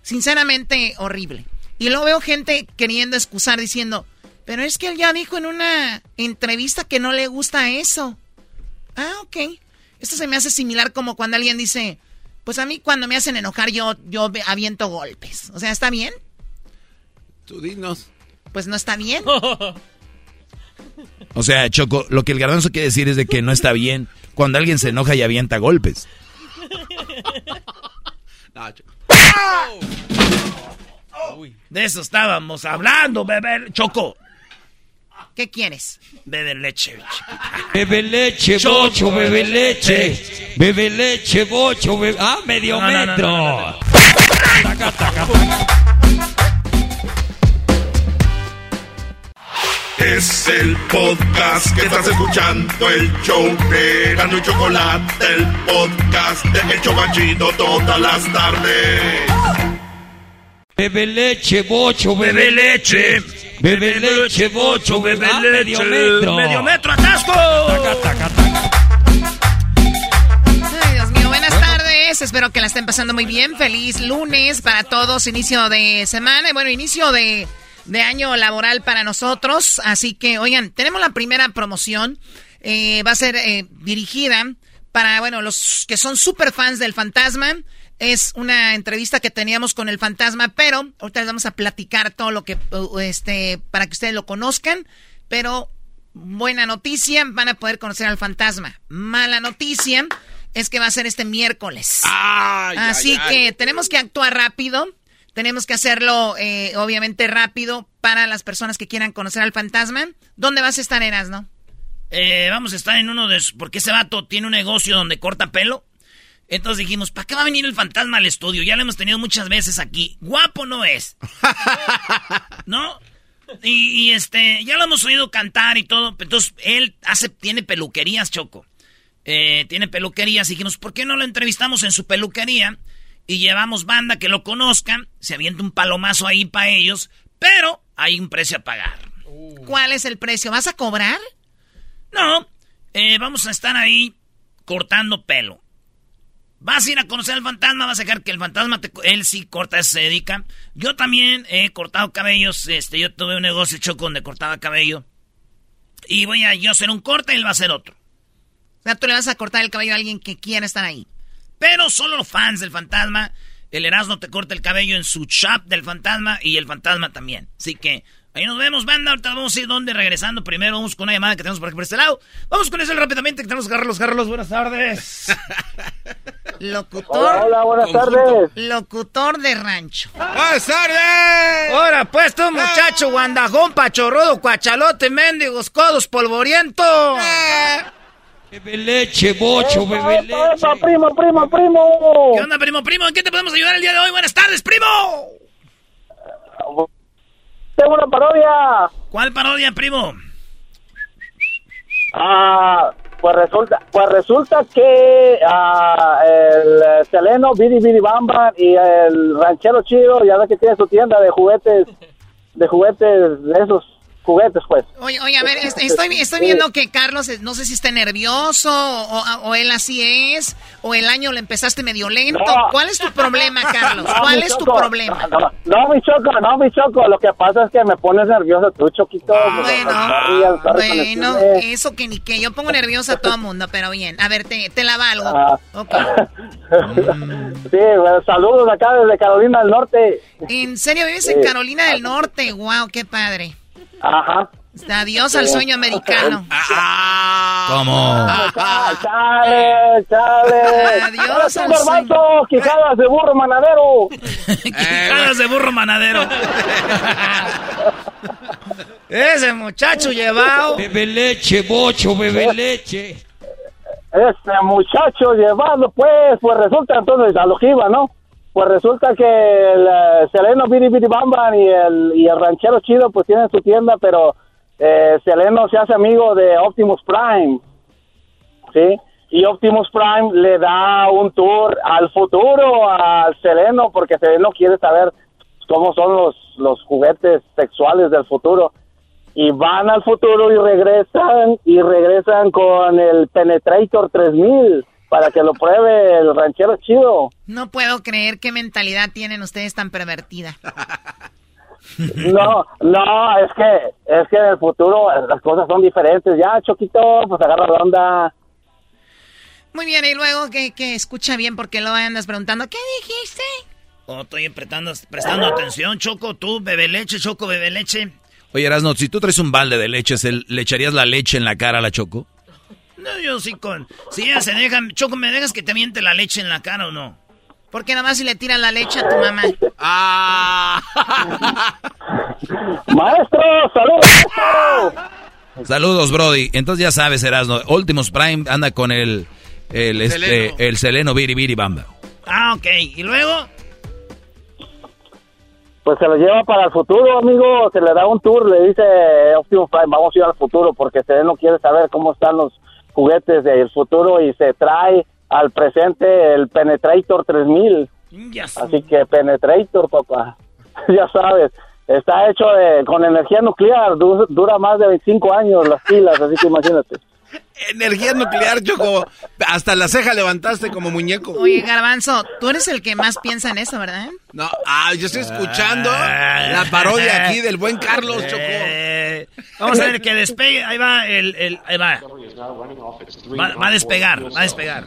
Sinceramente, horrible. Y luego veo gente queriendo excusar diciendo, pero es que él ya dijo en una entrevista que no le gusta eso. Ah, ok. Esto se me hace similar como cuando alguien dice, pues a mí cuando me hacen enojar yo, yo aviento golpes. O sea, ¿está bien? Tú dinos. Pues no está bien. (laughs) O sea, Choco, lo que el garbanzo quiere decir es de que no está bien cuando alguien se enoja y avienta golpes. (laughs) De eso estábamos hablando, bebé. Choco. ¿Qué quieres? Bebe leche. Bebe leche, bocho, bebe leche. Bebe leche, bocho, bebe... Ah, medio No, metro. no, no, no. Taca, taca, taca. Es el podcast que estás escuchando, el show de Gano y Chocolate, el podcast de El Chocachito todas las tardes. Bebe leche, bocho, bebe, Bebe leche. Bebe leche, bocho, bebe Ah, medio leche. metro. Medio metro, atasco. Taca, taca, taca. Ay, Dios mío, buenas tardes. Espero que la estén pasando muy bien. Feliz lunes para todos, inicio de semana y bueno, inicio de, de año laboral para nosotros. Así que, oigan, tenemos la primera promoción. Eh, va a ser eh, dirigida para, bueno, los que son super fans del fantasma. Es una entrevista que teníamos con el fantasma, pero ahorita les vamos a platicar todo lo que, uh, este, para que ustedes lo conozcan. Pero buena noticia, van a poder conocer al fantasma. Mala noticia es que va a ser este miércoles. Así que tenemos que actuar rápido. Tenemos que hacerlo, eh, obviamente, rápido para las personas que quieran conocer al fantasma. ¿Dónde vas a estar, Eras, no? Eh, vamos a estar en uno de... esos- Porque ese vato tiene un negocio donde corta pelo. Entonces dijimos, ¿para qué va a venir el fantasma al estudio? Ya lo hemos tenido muchas veces aquí. Guapo no es. (laughs) ¿No? Y, y, este, ya lo hemos oído cantar y todo. Entonces, él hace, tiene peluquerías, Choco. Eh, tiene peluquerías. Y dijimos, ¿por qué no lo entrevistamos en su peluquería? Y llevamos banda que lo conozcan. Se avienta un palomazo ahí para ellos. Pero hay un precio a pagar. ¿Cuál es el precio? ¿Vas a cobrar? No, eh, vamos a estar ahí cortando pelo. Vas a ir a conocer al fantasma, vas a dejar que el fantasma, te, él sí corta, se dedica. Yo también he cortado cabellos, este, yo tuve un negocio choco donde cortaba cabello. Y voy a yo hacer un corte y él va a hacer otro. O sea, tú le vas a cortar el cabello a alguien que quiera estar ahí. Pero solo los fans del fantasma. El Erasmo te corta el cabello en su shop del fantasma y el fantasma también. Así que ahí nos vemos, banda. Ahorita vamos a ir donde regresando. Primero vamos con una llamada que tenemos por aquí por este lado. Vamos con eso rápidamente que tenemos que agarrarlos, agarrarlos. Buenas tardes. (laughs) Locutor. Hola, hola, buenas tardes. Locutor de rancho. ¡Buenas tardes! Ahora pues tú, muchacho, guandajón, pachorrudo, cuachalote, mendigos, codos, polvoriento. Bebe leche, bocho, bebe leche. primo, primo, primo! ¿Qué onda, primo, primo? ¿En qué te podemos ayudar el día de hoy? Buenas tardes, primo. Tengo una parodia. ¿Cuál parodia, primo? Ah, pues resulta, pues resulta que ah, el eh, Seleno, Bidi Bidi Bamba y el ranchero chido, ya ve que tiene su tienda de juguetes, de juguetes de esos juguetes, pues. Oye, oye, a ver, estoy, estoy viendo que Carlos, no sé si está nervioso o, él así es, o el año le empezaste medio lento. ¿Cuál es tu problema, (laughs) Carlos? ¿Cuál es tu problema? No, mi choco, no, mi choco. Lo que pasa es que me pones nervioso tú, Choquito. Bueno, bueno, eso que ni que yo pongo nervioso a todo mundo, pero bien. A ver, te, te la valgo. Ah. (laughs) sí, bueno, saludos acá desde Carolina del Norte. ¿En serio vives en Carolina del Norte? Wow, qué padre. Ajá. Adiós al sueño americano. (laughs) Ah. ¿Cómo? Chale, chale. Adiós al sueño. Quijadas de burro manadero. (laughs) Quijadas de burro manadero. (laughs) Ese muchacho llevado. Bebe leche, bocho, bebe leche. Ese muchacho llevado, pues, pues resulta entonces a lo que iba, ¿no? Pues resulta que el uh, Seleno Biri Bamban y el, y el ranchero chido pues tienen su tienda, pero eh, Seleno se hace amigo de Optimus Prime, ¿sí? Y Optimus Prime le da un tour al futuro al Seleno porque Seleno quiere saber cómo son los, los juguetes sexuales del futuro. Y van al futuro y regresan y regresan con el Penetrator 3000 para que lo pruebe el ranchero chido. No puedo creer qué mentalidad tienen ustedes tan pervertida. (laughs) No, no, es que es que en el futuro las cosas son diferentes. Ya, Choquito, pues agarra la onda. Muy bien, y luego que, que escucha bien porque lo andas preguntando, ¿qué dijiste? Oh, estoy prestando, prestando atención, Choco, tú, bebe leche, Choco, bebe leche. Oye, Erasno, si tú traes un balde de leche, ¿le echarías la leche en la cara a la Choco? No, yo sí con... Si ella se deja... Choco, ¿me dejas que te miente la leche en la cara o no? Porque nada más si le tiran la leche a tu mamá. ¡Ah! (laughs) ¡Maestro! ¡Saludos! Saludos, Brody. Entonces ya sabes, Erasno. Ultimus Prime anda con el... El, este, el seleno Biri Biri Bamba. Ah, ok. ¿Y luego? Pues se lo lleva para el futuro, amigo. Se le da un tour, le dice Optimus Prime, vamos a ir al futuro porque Seleno quiere saber cómo están los juguetes del futuro y se trae al presente el Penetrator 3000. Así que Penetrator, papá, (laughs) ya sabes, está hecho de, con energía nuclear, dura más de 25 años las pilas, así que imagínate. Energía nuclear, Choco. Hasta la ceja levantaste como muñeco. Oye, Garbanzo, tú eres el que más piensa en eso, ¿verdad? No, ah, yo estoy escuchando la parodia aquí del buen Carlos, Choco. Eh, vamos a ver que despegue. Ahí va el. el ahí va. va. a despegar, va a despegar.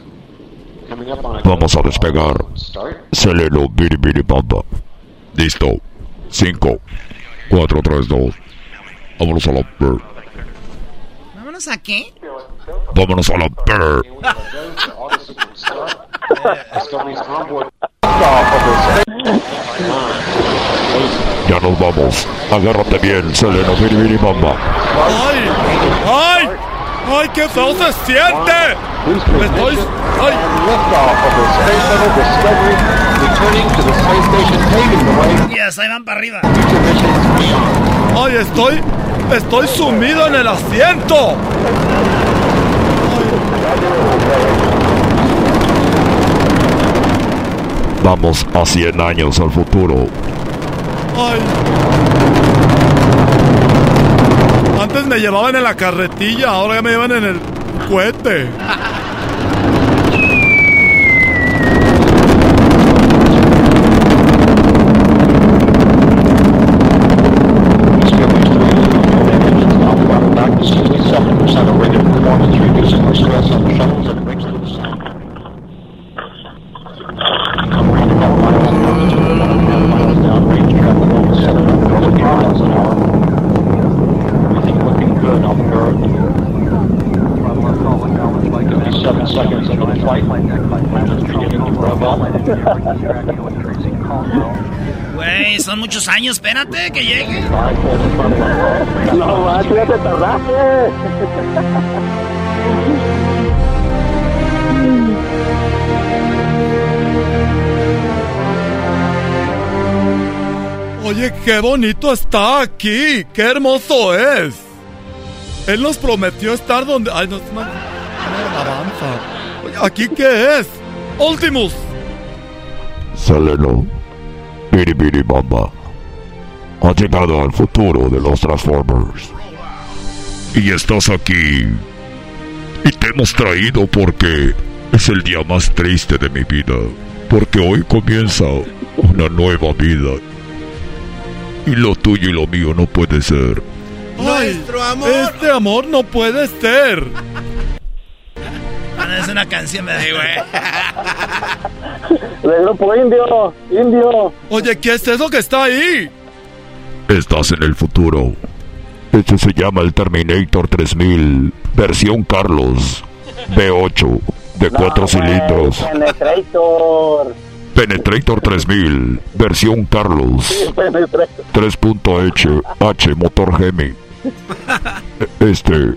Vamos a despegar. Seleno, biri, biri, bamba. Listo. 5, 4, 3, 2. Vámonos a la ¿Vámonos a qué? Vámonos a la Ya nos vamos. Agárrate bien, biri, bamba. ¡Ay! ¡Ay! ¡Ay, qué feo se siente! Estoy... ¡Ay! Yes, ahí van para arriba. ¡Ay, estoy... Estoy sumido en el asiento! Vamos a 100 años al futuro. ¡Ay! Antes me llevaban en la carretilla, ahora ya me llevan en el cohete. Son muchos años, espérate que llegue. No, ya te tardaste. Oye, qué bonito está aquí, qué hermoso es. Él nos prometió estar donde... Ay, no, no, avanza. ¿Aquí qué es? Ultimus. Seleno, biri bamba. Ha llegado al futuro de los Transformers. Y estás aquí. Y te hemos traído porque es el día más triste de mi vida. Porque hoy comienza una nueva vida. Y lo tuyo y lo mío no puede ser. Nuestro amor. Este amor no puede ser. Es una canción, me da De grupo indio, indio. Oye, ¿qué es eso que está ahí? Estás en el futuro. Este se llama el Terminator 3000, versión Carlos, B8, de 4 cilindros. Penetrator. Penetrator 3000, versión Carlos, 3.H, H, motor Gemi. (laughs) Este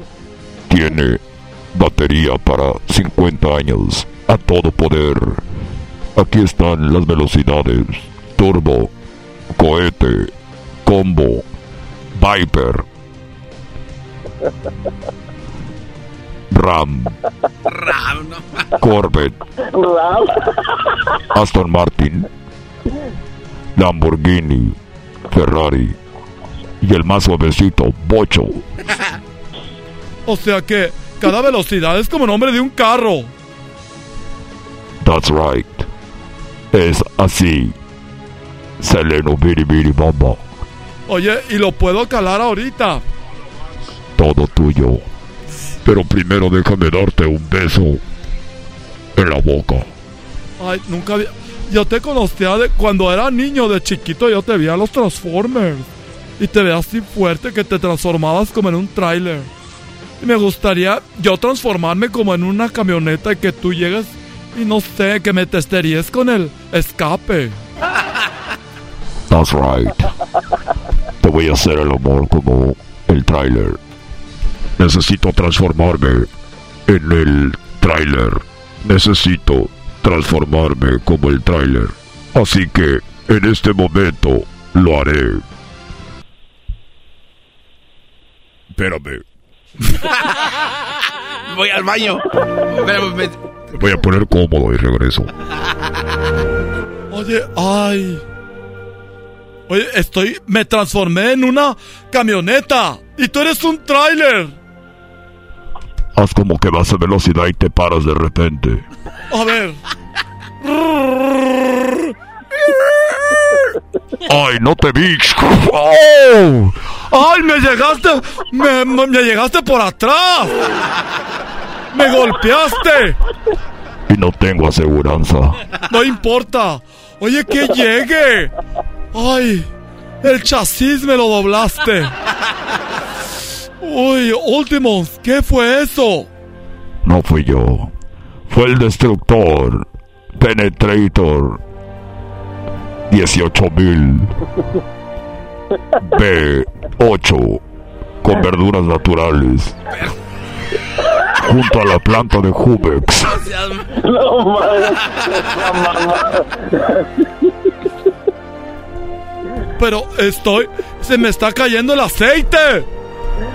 tiene batería para 50 años, a todo poder. Aquí están las velocidades, turbo, cohete, combo, Viper, (laughs) Ram, Ram, no. Corvette, Ram. Aston Martin, Lamborghini, Ferrari y el más suavecito, Bocho. (laughs) O sea que cada velocidad es como nombre de un carro. That's right. Es así. Seleno Biri Biri. Oye, y lo puedo calar ahorita. Todo tuyo. Pero primero déjame darte un beso en la boca. Ay, nunca había... Yo te conocía de cuando era niño, de chiquito, yo te veía los Transformers. Y te veías así fuerte que te transformabas como en un tráiler. Me gustaría yo transformarme como en una camioneta y que tú llegues y no sé, que me testeríes con el escape. That's right. Te voy a hacer el amor como el tráiler. Necesito transformarme en el tráiler. Necesito transformarme como el tráiler. Así que en este momento lo haré. Espérame. (laughs) Voy al baño. Me voy a poner cómodo y regreso. Oye, ay. Oye, estoy. Me transformé en una camioneta. Y tú eres un tráiler. Haz como que vas a velocidad y te paras de repente. A ver. (laughs) ¡Ay, no te vi! ¡Oh! ¡Ay, me llegaste! Me, me- me llegaste por atrás! ¡Me golpeaste! Y no tengo aseguranza. No importa. Oye, que llegue. Ay, el chasis me lo doblaste. Uy, Ultimos, ¿qué fue eso? No fui yo. Fue el destructor. Penetrator. 18000. B8. Con verduras naturales. Junto a la planta de Jubex. No. Pero estoy... Se me está cayendo el aceite.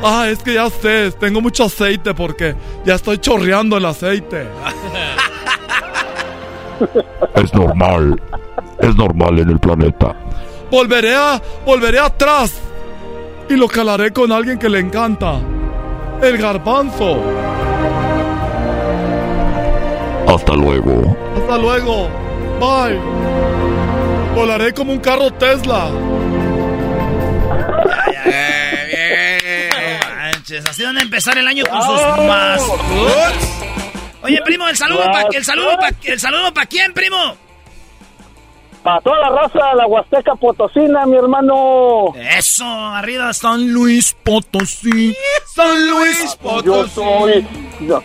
Ah, es que ya sé, tengo mucho aceite porque ya estoy chorreando el aceite. Es normal. Es normal en el planeta. Volveré a... Volveré atrás. Y lo calaré con alguien que le encanta. El garbanzo. Hasta luego. Hasta luego. Bye. Volaré como un carro Tesla. Manches, así van a empezar el año con sus más. Oye, primo, el saludo para el saludo pa, el saludo para quién, primo. Para toda la raza, la Huasteca Potosina, mi hermano. Eso, arriba San Luis Potosí. San Luis Yo soy. Yo,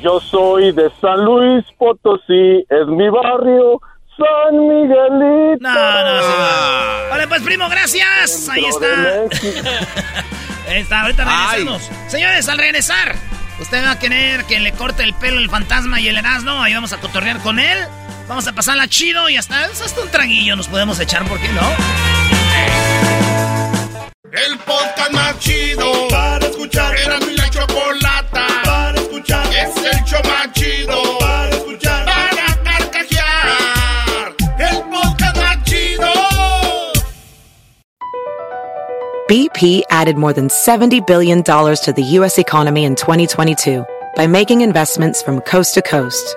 yo soy de San Luis Potosí, es mi barrio, San Miguelito. No, no, sí, va. Vale, pues, primo, gracias. Ahí está. (laughs) Ahí está, ahorita regresamos. Señores, al regresar, usted va a querer que le corte el pelo el fantasma y el Erasmo. Ahí vamos a cotorrear con él. Vamos a pasarla chido y hasta, hasta un traguillo nos podemos echar, ¿por qué no? El podcast más chido para escuchar. Era mi la chocolata para escuchar. Es el show más chido para escuchar. Para carcajear. El podcast más chido. BP added more than $70 billion to the U.S. economy in 2022 by making investments from coast to coast.